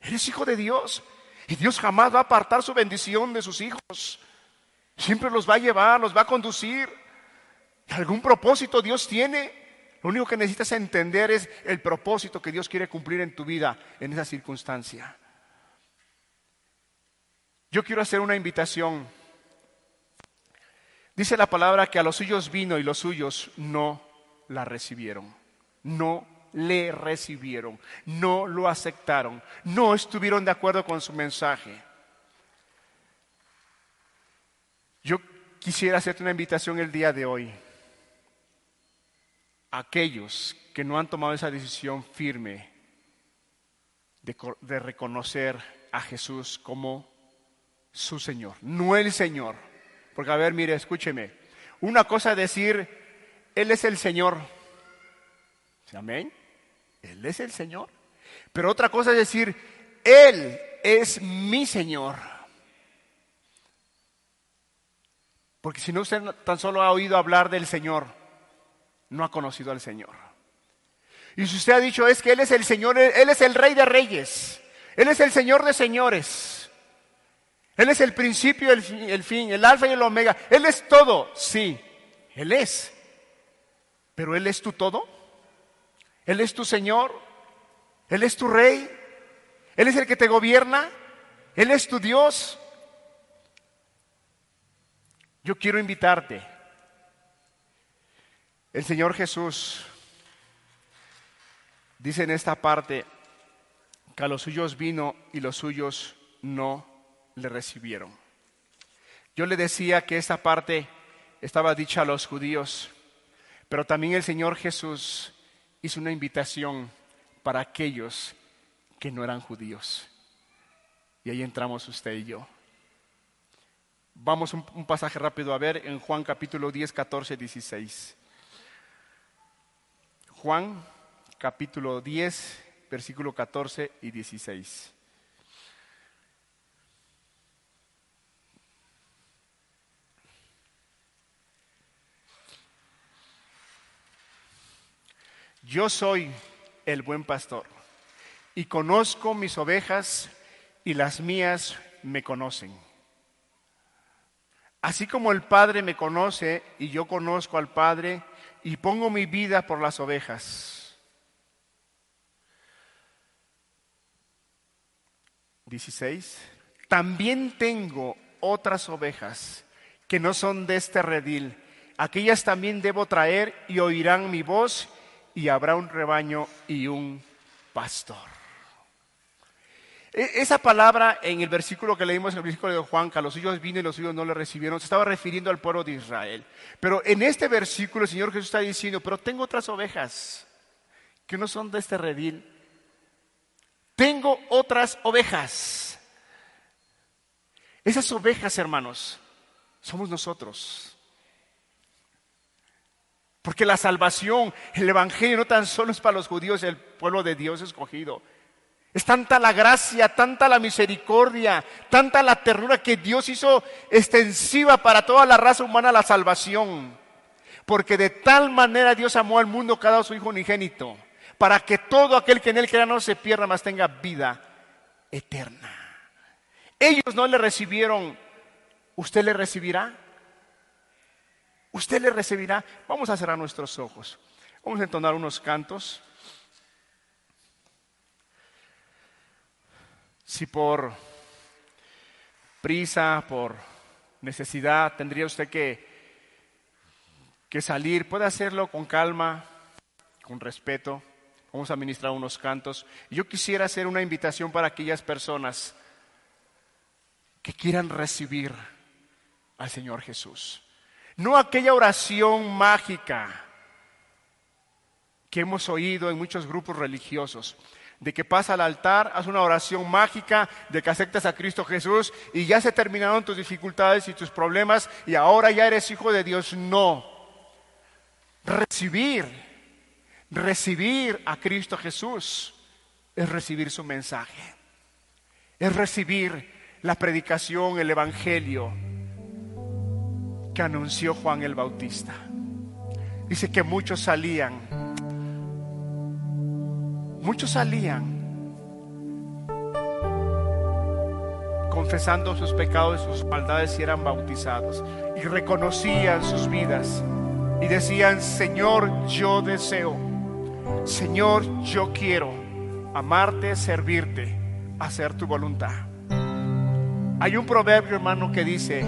Eres hijo de Dios y Dios jamás va a apartar su bendición de sus hijos. Siempre los va a llevar, los va a conducir. Algún propósito Dios tiene. Lo único que necesitas entender es el propósito que Dios quiere cumplir en tu vida en esa circunstancia. Yo quiero hacer una invitación. Dice la palabra que a los suyos vino y los suyos no la recibieron. No le recibieron, no lo aceptaron, no estuvieron de acuerdo con su mensaje. Yo quisiera hacerte una invitación el día de hoy. Aquellos que no han tomado esa decisión firme de, reconocer a Jesús como su Señor, no el Señor. Porque a ver, mire, escúcheme. Una cosa es decir, Él es el Señor. Amén. Él es el Señor. Pero otra cosa es decir, Él es mi Señor. Porque si no usted tan solo ha oído hablar del Señor, no ha conocido al Señor. Y si usted ha dicho es que Él es el Señor, Él es el Rey de Reyes, Él es el Señor de Señores, Él es el principio y el fin, el alfa y el omega, Él es todo, sí, Él es. Pero Él es tu todo. Él es tu Señor, Él es tu Rey, Él es el que te gobierna, Él es tu Dios. Yo quiero invitarte. El Señor Jesús dice en esta parte que a los suyos vino y los suyos no le recibieron. Yo le decía que esta parte estaba dicha a los judíos, pero también el Señor Jesús hizo una invitación para aquellos que no eran judíos. Y ahí entramos usted y yo. Vamos un, un, pasaje rápido a ver en Juan capítulo 10, 14, 16. Juan capítulo 10, versículo 14 y 16. Yo soy el buen pastor y conozco mis ovejas y las mías me conocen. Así como el Padre me conoce y yo conozco al Padre y pongo mi vida por las ovejas. 16. También tengo otras ovejas que no son de este redil. Aquellas también debo traer y oirán mi voz y habrá un rebaño y un pastor. E, esa palabra en el versículo que leímos en el versículo de Juan, que a los suyos vino y los suyos no le recibieron, se estaba refiriendo al pueblo de Israel. Pero en este versículo el Señor Jesús está diciendo, pero tengo otras ovejas que no son de este redil. Tengo otras ovejas. Esas ovejas, hermanos, somos nosotros. Porque la salvación, el Evangelio no tan solo es para los judíos, el pueblo de Dios escogido. Es tanta la gracia, tanta la misericordia, tanta la ternura que Dios hizo extensiva para toda la raza humana la salvación. Porque de tal manera Dios amó al mundo que ha su Hijo unigénito, para que todo aquel que en él crea no se pierda, más tenga vida eterna. Ellos no le recibieron, ¿usted le recibirá? usted le recibirá. Vamos a cerrar nuestros ojos. Vamos a entonar unos cantos. Si por prisa, por necesidad, tendría usted que, que salir, puede hacerlo con calma, con respeto. Vamos a ministrar unos cantos. Yo quisiera hacer una invitación para aquellas personas que quieran recibir al Señor Jesús. No aquella oración mágica que hemos oído en muchos grupos religiosos, de que pasa al altar, haz una oración mágica, de que aceptas a Cristo Jesús y ya se terminaron tus dificultades y tus problemas y ahora ya eres hijo de Dios. No. Recibir, recibir a Cristo Jesús es recibir su mensaje, es recibir la predicación, el Evangelio que anunció Juan el Bautista. Dice que muchos salían, muchos salían confesando sus pecados y sus maldades y eran bautizados y reconocían sus vidas y decían, Señor, yo deseo, Señor, yo quiero amarte, servirte, hacer tu voluntad. Hay un proverbio, hermano, que dice,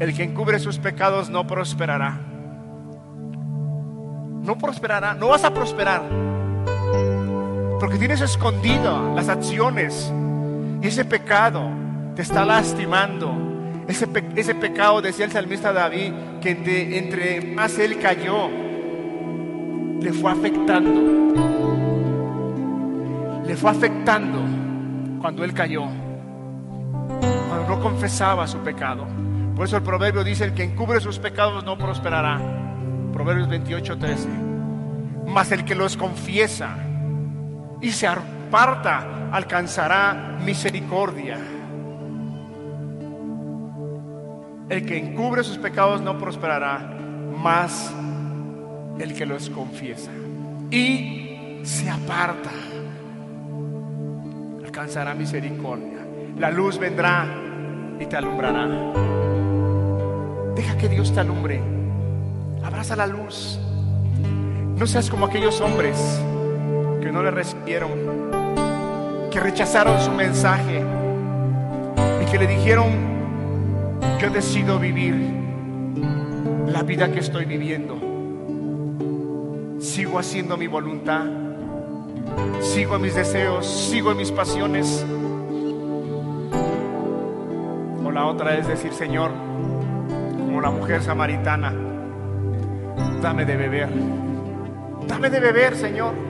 el que encubre sus pecados no prosperará. No prosperará, no vas a prosperar. Porque tienes escondido las acciones y ese pecado te está lastimando ese, pecado, decía el salmista David, que entre, entre más él cayó, le fue afectando. Le fue afectando cuando él cayó. Cuando no confesaba su pecado. Por eso el proverbio dice, el que encubre sus pecados no prosperará. Proverbios 28, 13. Mas el que los confiesa y se aparta alcanzará misericordia. El que encubre sus pecados no prosperará, más el que los confiesa y se aparta alcanzará misericordia. La luz vendrá y te alumbrará. Deja que Dios te alumbre. Abraza la luz. No seas como aquellos hombres que no le recibieron, que rechazaron su mensaje y que le dijeron, yo decido vivir la vida que estoy viviendo. Sigo haciendo mi voluntad, sigo mis deseos, sigo mis pasiones. O la otra es decir, Señor, como la mujer samaritana, dame de beber, dame de beber, Señor.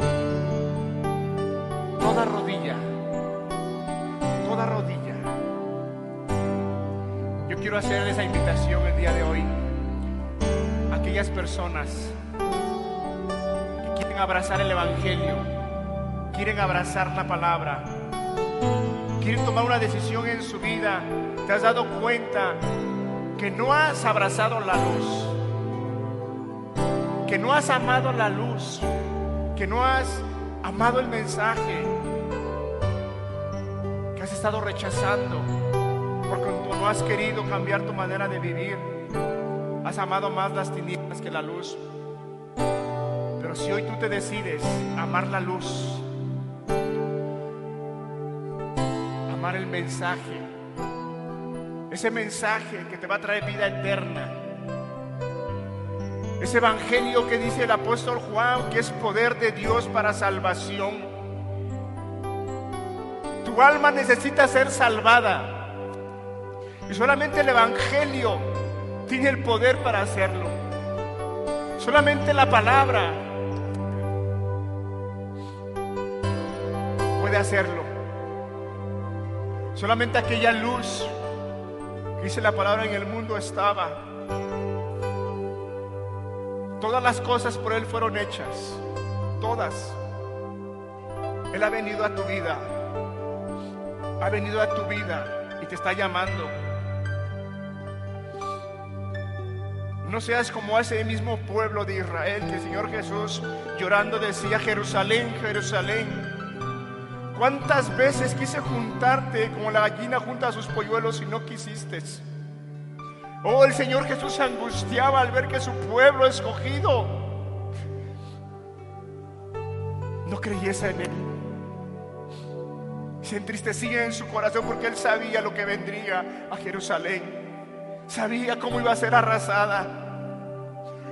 quiero hacer esa invitación el día de hoy. A aquellas personas que quieren abrazar el Evangelio, quieren abrazar la palabra, quieren tomar una decisión en su vida. Te has dado cuenta que no has abrazado la luz, que no has amado la luz, que no has amado el mensaje, que has estado rechazando, porque tú no has querido cambiar tu manera de vivir, has amado más las tinieblas que la luz. Pero si hoy tú te decides amar la luz, amar el mensaje, ese mensaje que te va a traer vida eterna. Ese evangelio que dice el apóstol Juan, que es poder de Dios para salvación. Tu alma necesita ser salvada. Y solamente el evangelio tiene el poder para hacerlo. Solamente la palabra puede hacerlo. Solamente aquella luz Dice la palabra, en el mundo estaba. Todas las cosas por Él fueron hechas. Todas. Él ha venido a tu vida. Ha venido a tu vida y te está llamando. No seas como ese mismo pueblo de Israel que el Señor Jesús llorando decía, Jerusalén, Jerusalén ¿Cuántas veces quise juntarte como la gallina junta a sus polluelos y no quisiste? Oh, el Señor Jesús se angustiaba al ver que su pueblo escogido no creyese en Él. Se entristecía en su corazón porque Él sabía lo que vendría a Jerusalén. Sabía cómo iba a ser arrasada.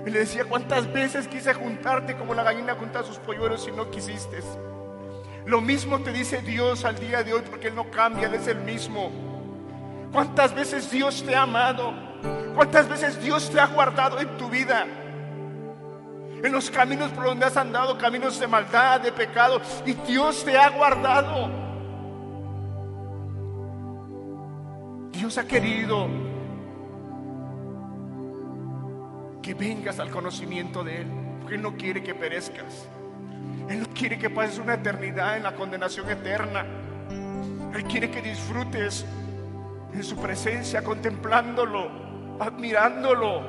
Y le decía, ¿cuántas veces quise juntarte como la gallina junta a sus polluelos y no quisiste? Lo mismo te dice Dios al día de hoy porque Él no cambia, Él es el mismo. ¿Cuántas veces Dios te ha amado? ¿Cuántas veces Dios te ha guardado en tu vida? En los caminos por donde has andado, caminos de maldad, de pecado, y Dios te ha guardado. Dios ha querido vengas al conocimiento de Él, porque Él no quiere que perezcas. Él no quiere que pases una eternidad en la condenación eterna. Él quiere que disfrutes en su presencia, contemplándolo, admirándolo,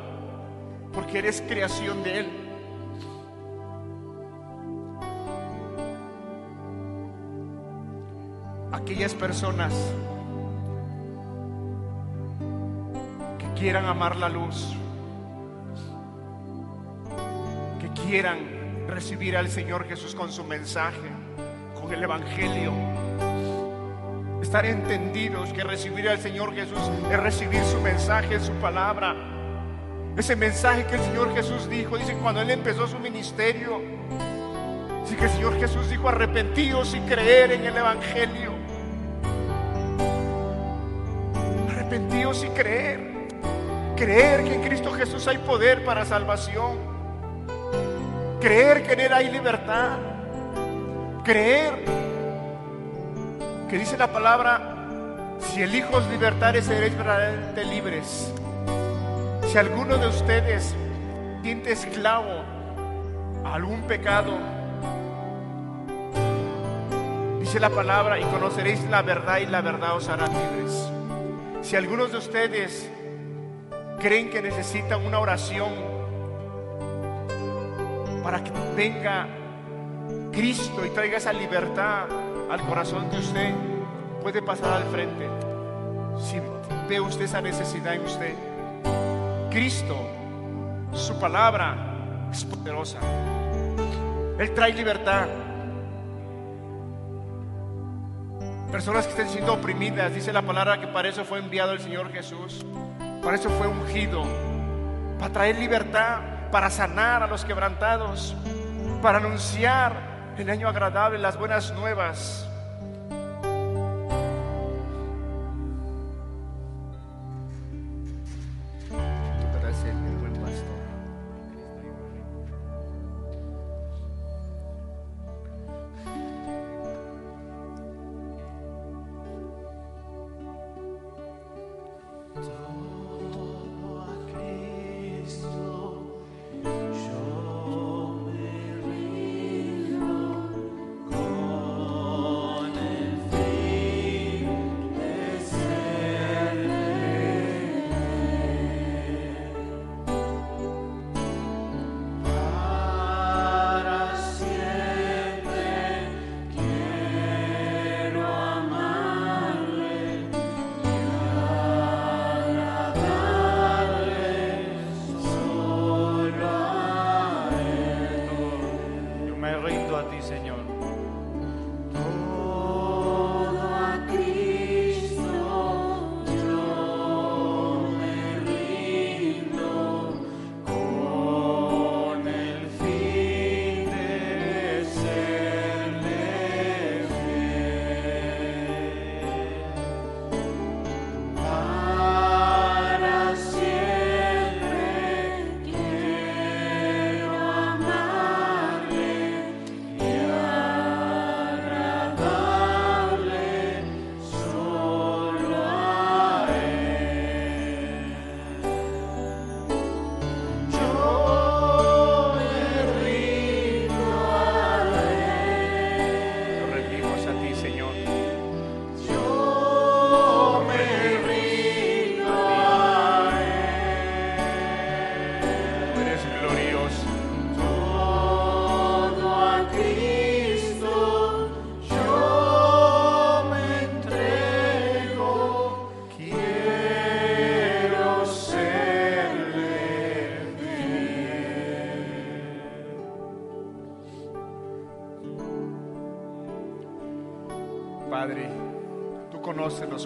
porque eres creación de Él. Aquellas personas que quieran amar la luz, quieran recibir al Señor Jesús con su mensaje, con el Evangelio. Estar entendidos que recibir al Señor Jesús es recibir su mensaje, su palabra. Ese mensaje que el Señor Jesús dijo, dice cuando Él empezó su ministerio, dice que el Señor Jesús dijo arrepentidos y creer en el Evangelio. Arrepentidos y creer. Creer que en Cristo Jesús hay poder para salvación creer que en Él hay libertad, creer que dice la palabra, si el Hijo os seréis verdaderamente libres. Si alguno de ustedes siente esclavo a algún pecado, dice la palabra, y conoceréis la verdad y la verdad os hará libres. Si algunos de ustedes creen que necesitan una oración, para que venga Cristo y traiga esa libertad al corazón de usted, puede pasar al frente. Si ve usted esa necesidad en usted, Cristo, su palabra es poderosa. Él trae libertad. Personas que estén siendo oprimidas, dice la palabra que para eso fue enviado el Señor Jesús, para eso fue ungido, para traer libertad para sanar a los quebrantados, para anunciar el año agradable, las buenas nuevas.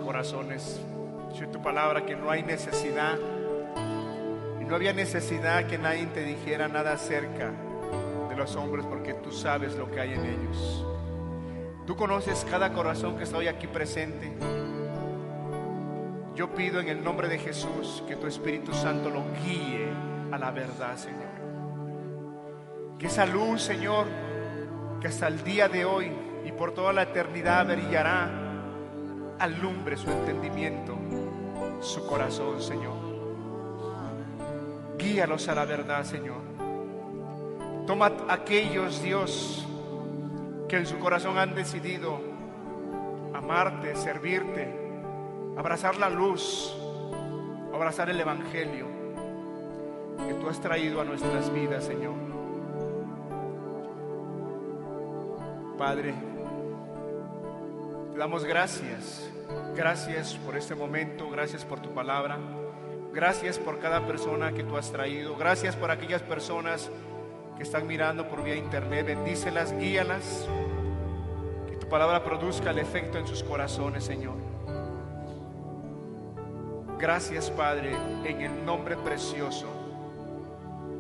Corazones. Dice tu palabra que no hay necesidad y no había necesidad que nadie te dijera nada acerca de los hombres porque tú sabes lo que hay en ellos. Tú conoces cada corazón que está hoy aquí presente. Yo pido en el nombre de Jesús que tu Espíritu Santo lo guíe a la verdad, Señor. Que esa luz, Señor, que hasta el día de hoy y por toda la eternidad brillará, alumbre su entendimiento, su corazón, Señor. Guíalos a la verdad, Señor. Toma aquellos, Dios, que en su corazón han decidido amarte, servirte, abrazar la luz, abrazar el Evangelio que tú has traído a nuestras vidas, Señor. Padre, damos gracias. Gracias por este momento, gracias por tu palabra. Gracias por cada persona que tú has traído. Gracias por aquellas personas que están mirando por vía internet. Bendícelas, guíalas. Que tu palabra produzca el efecto en sus corazones, Señor. Gracias, Padre, en el nombre precioso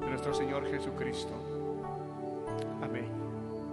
de nuestro Señor Jesucristo. Amén.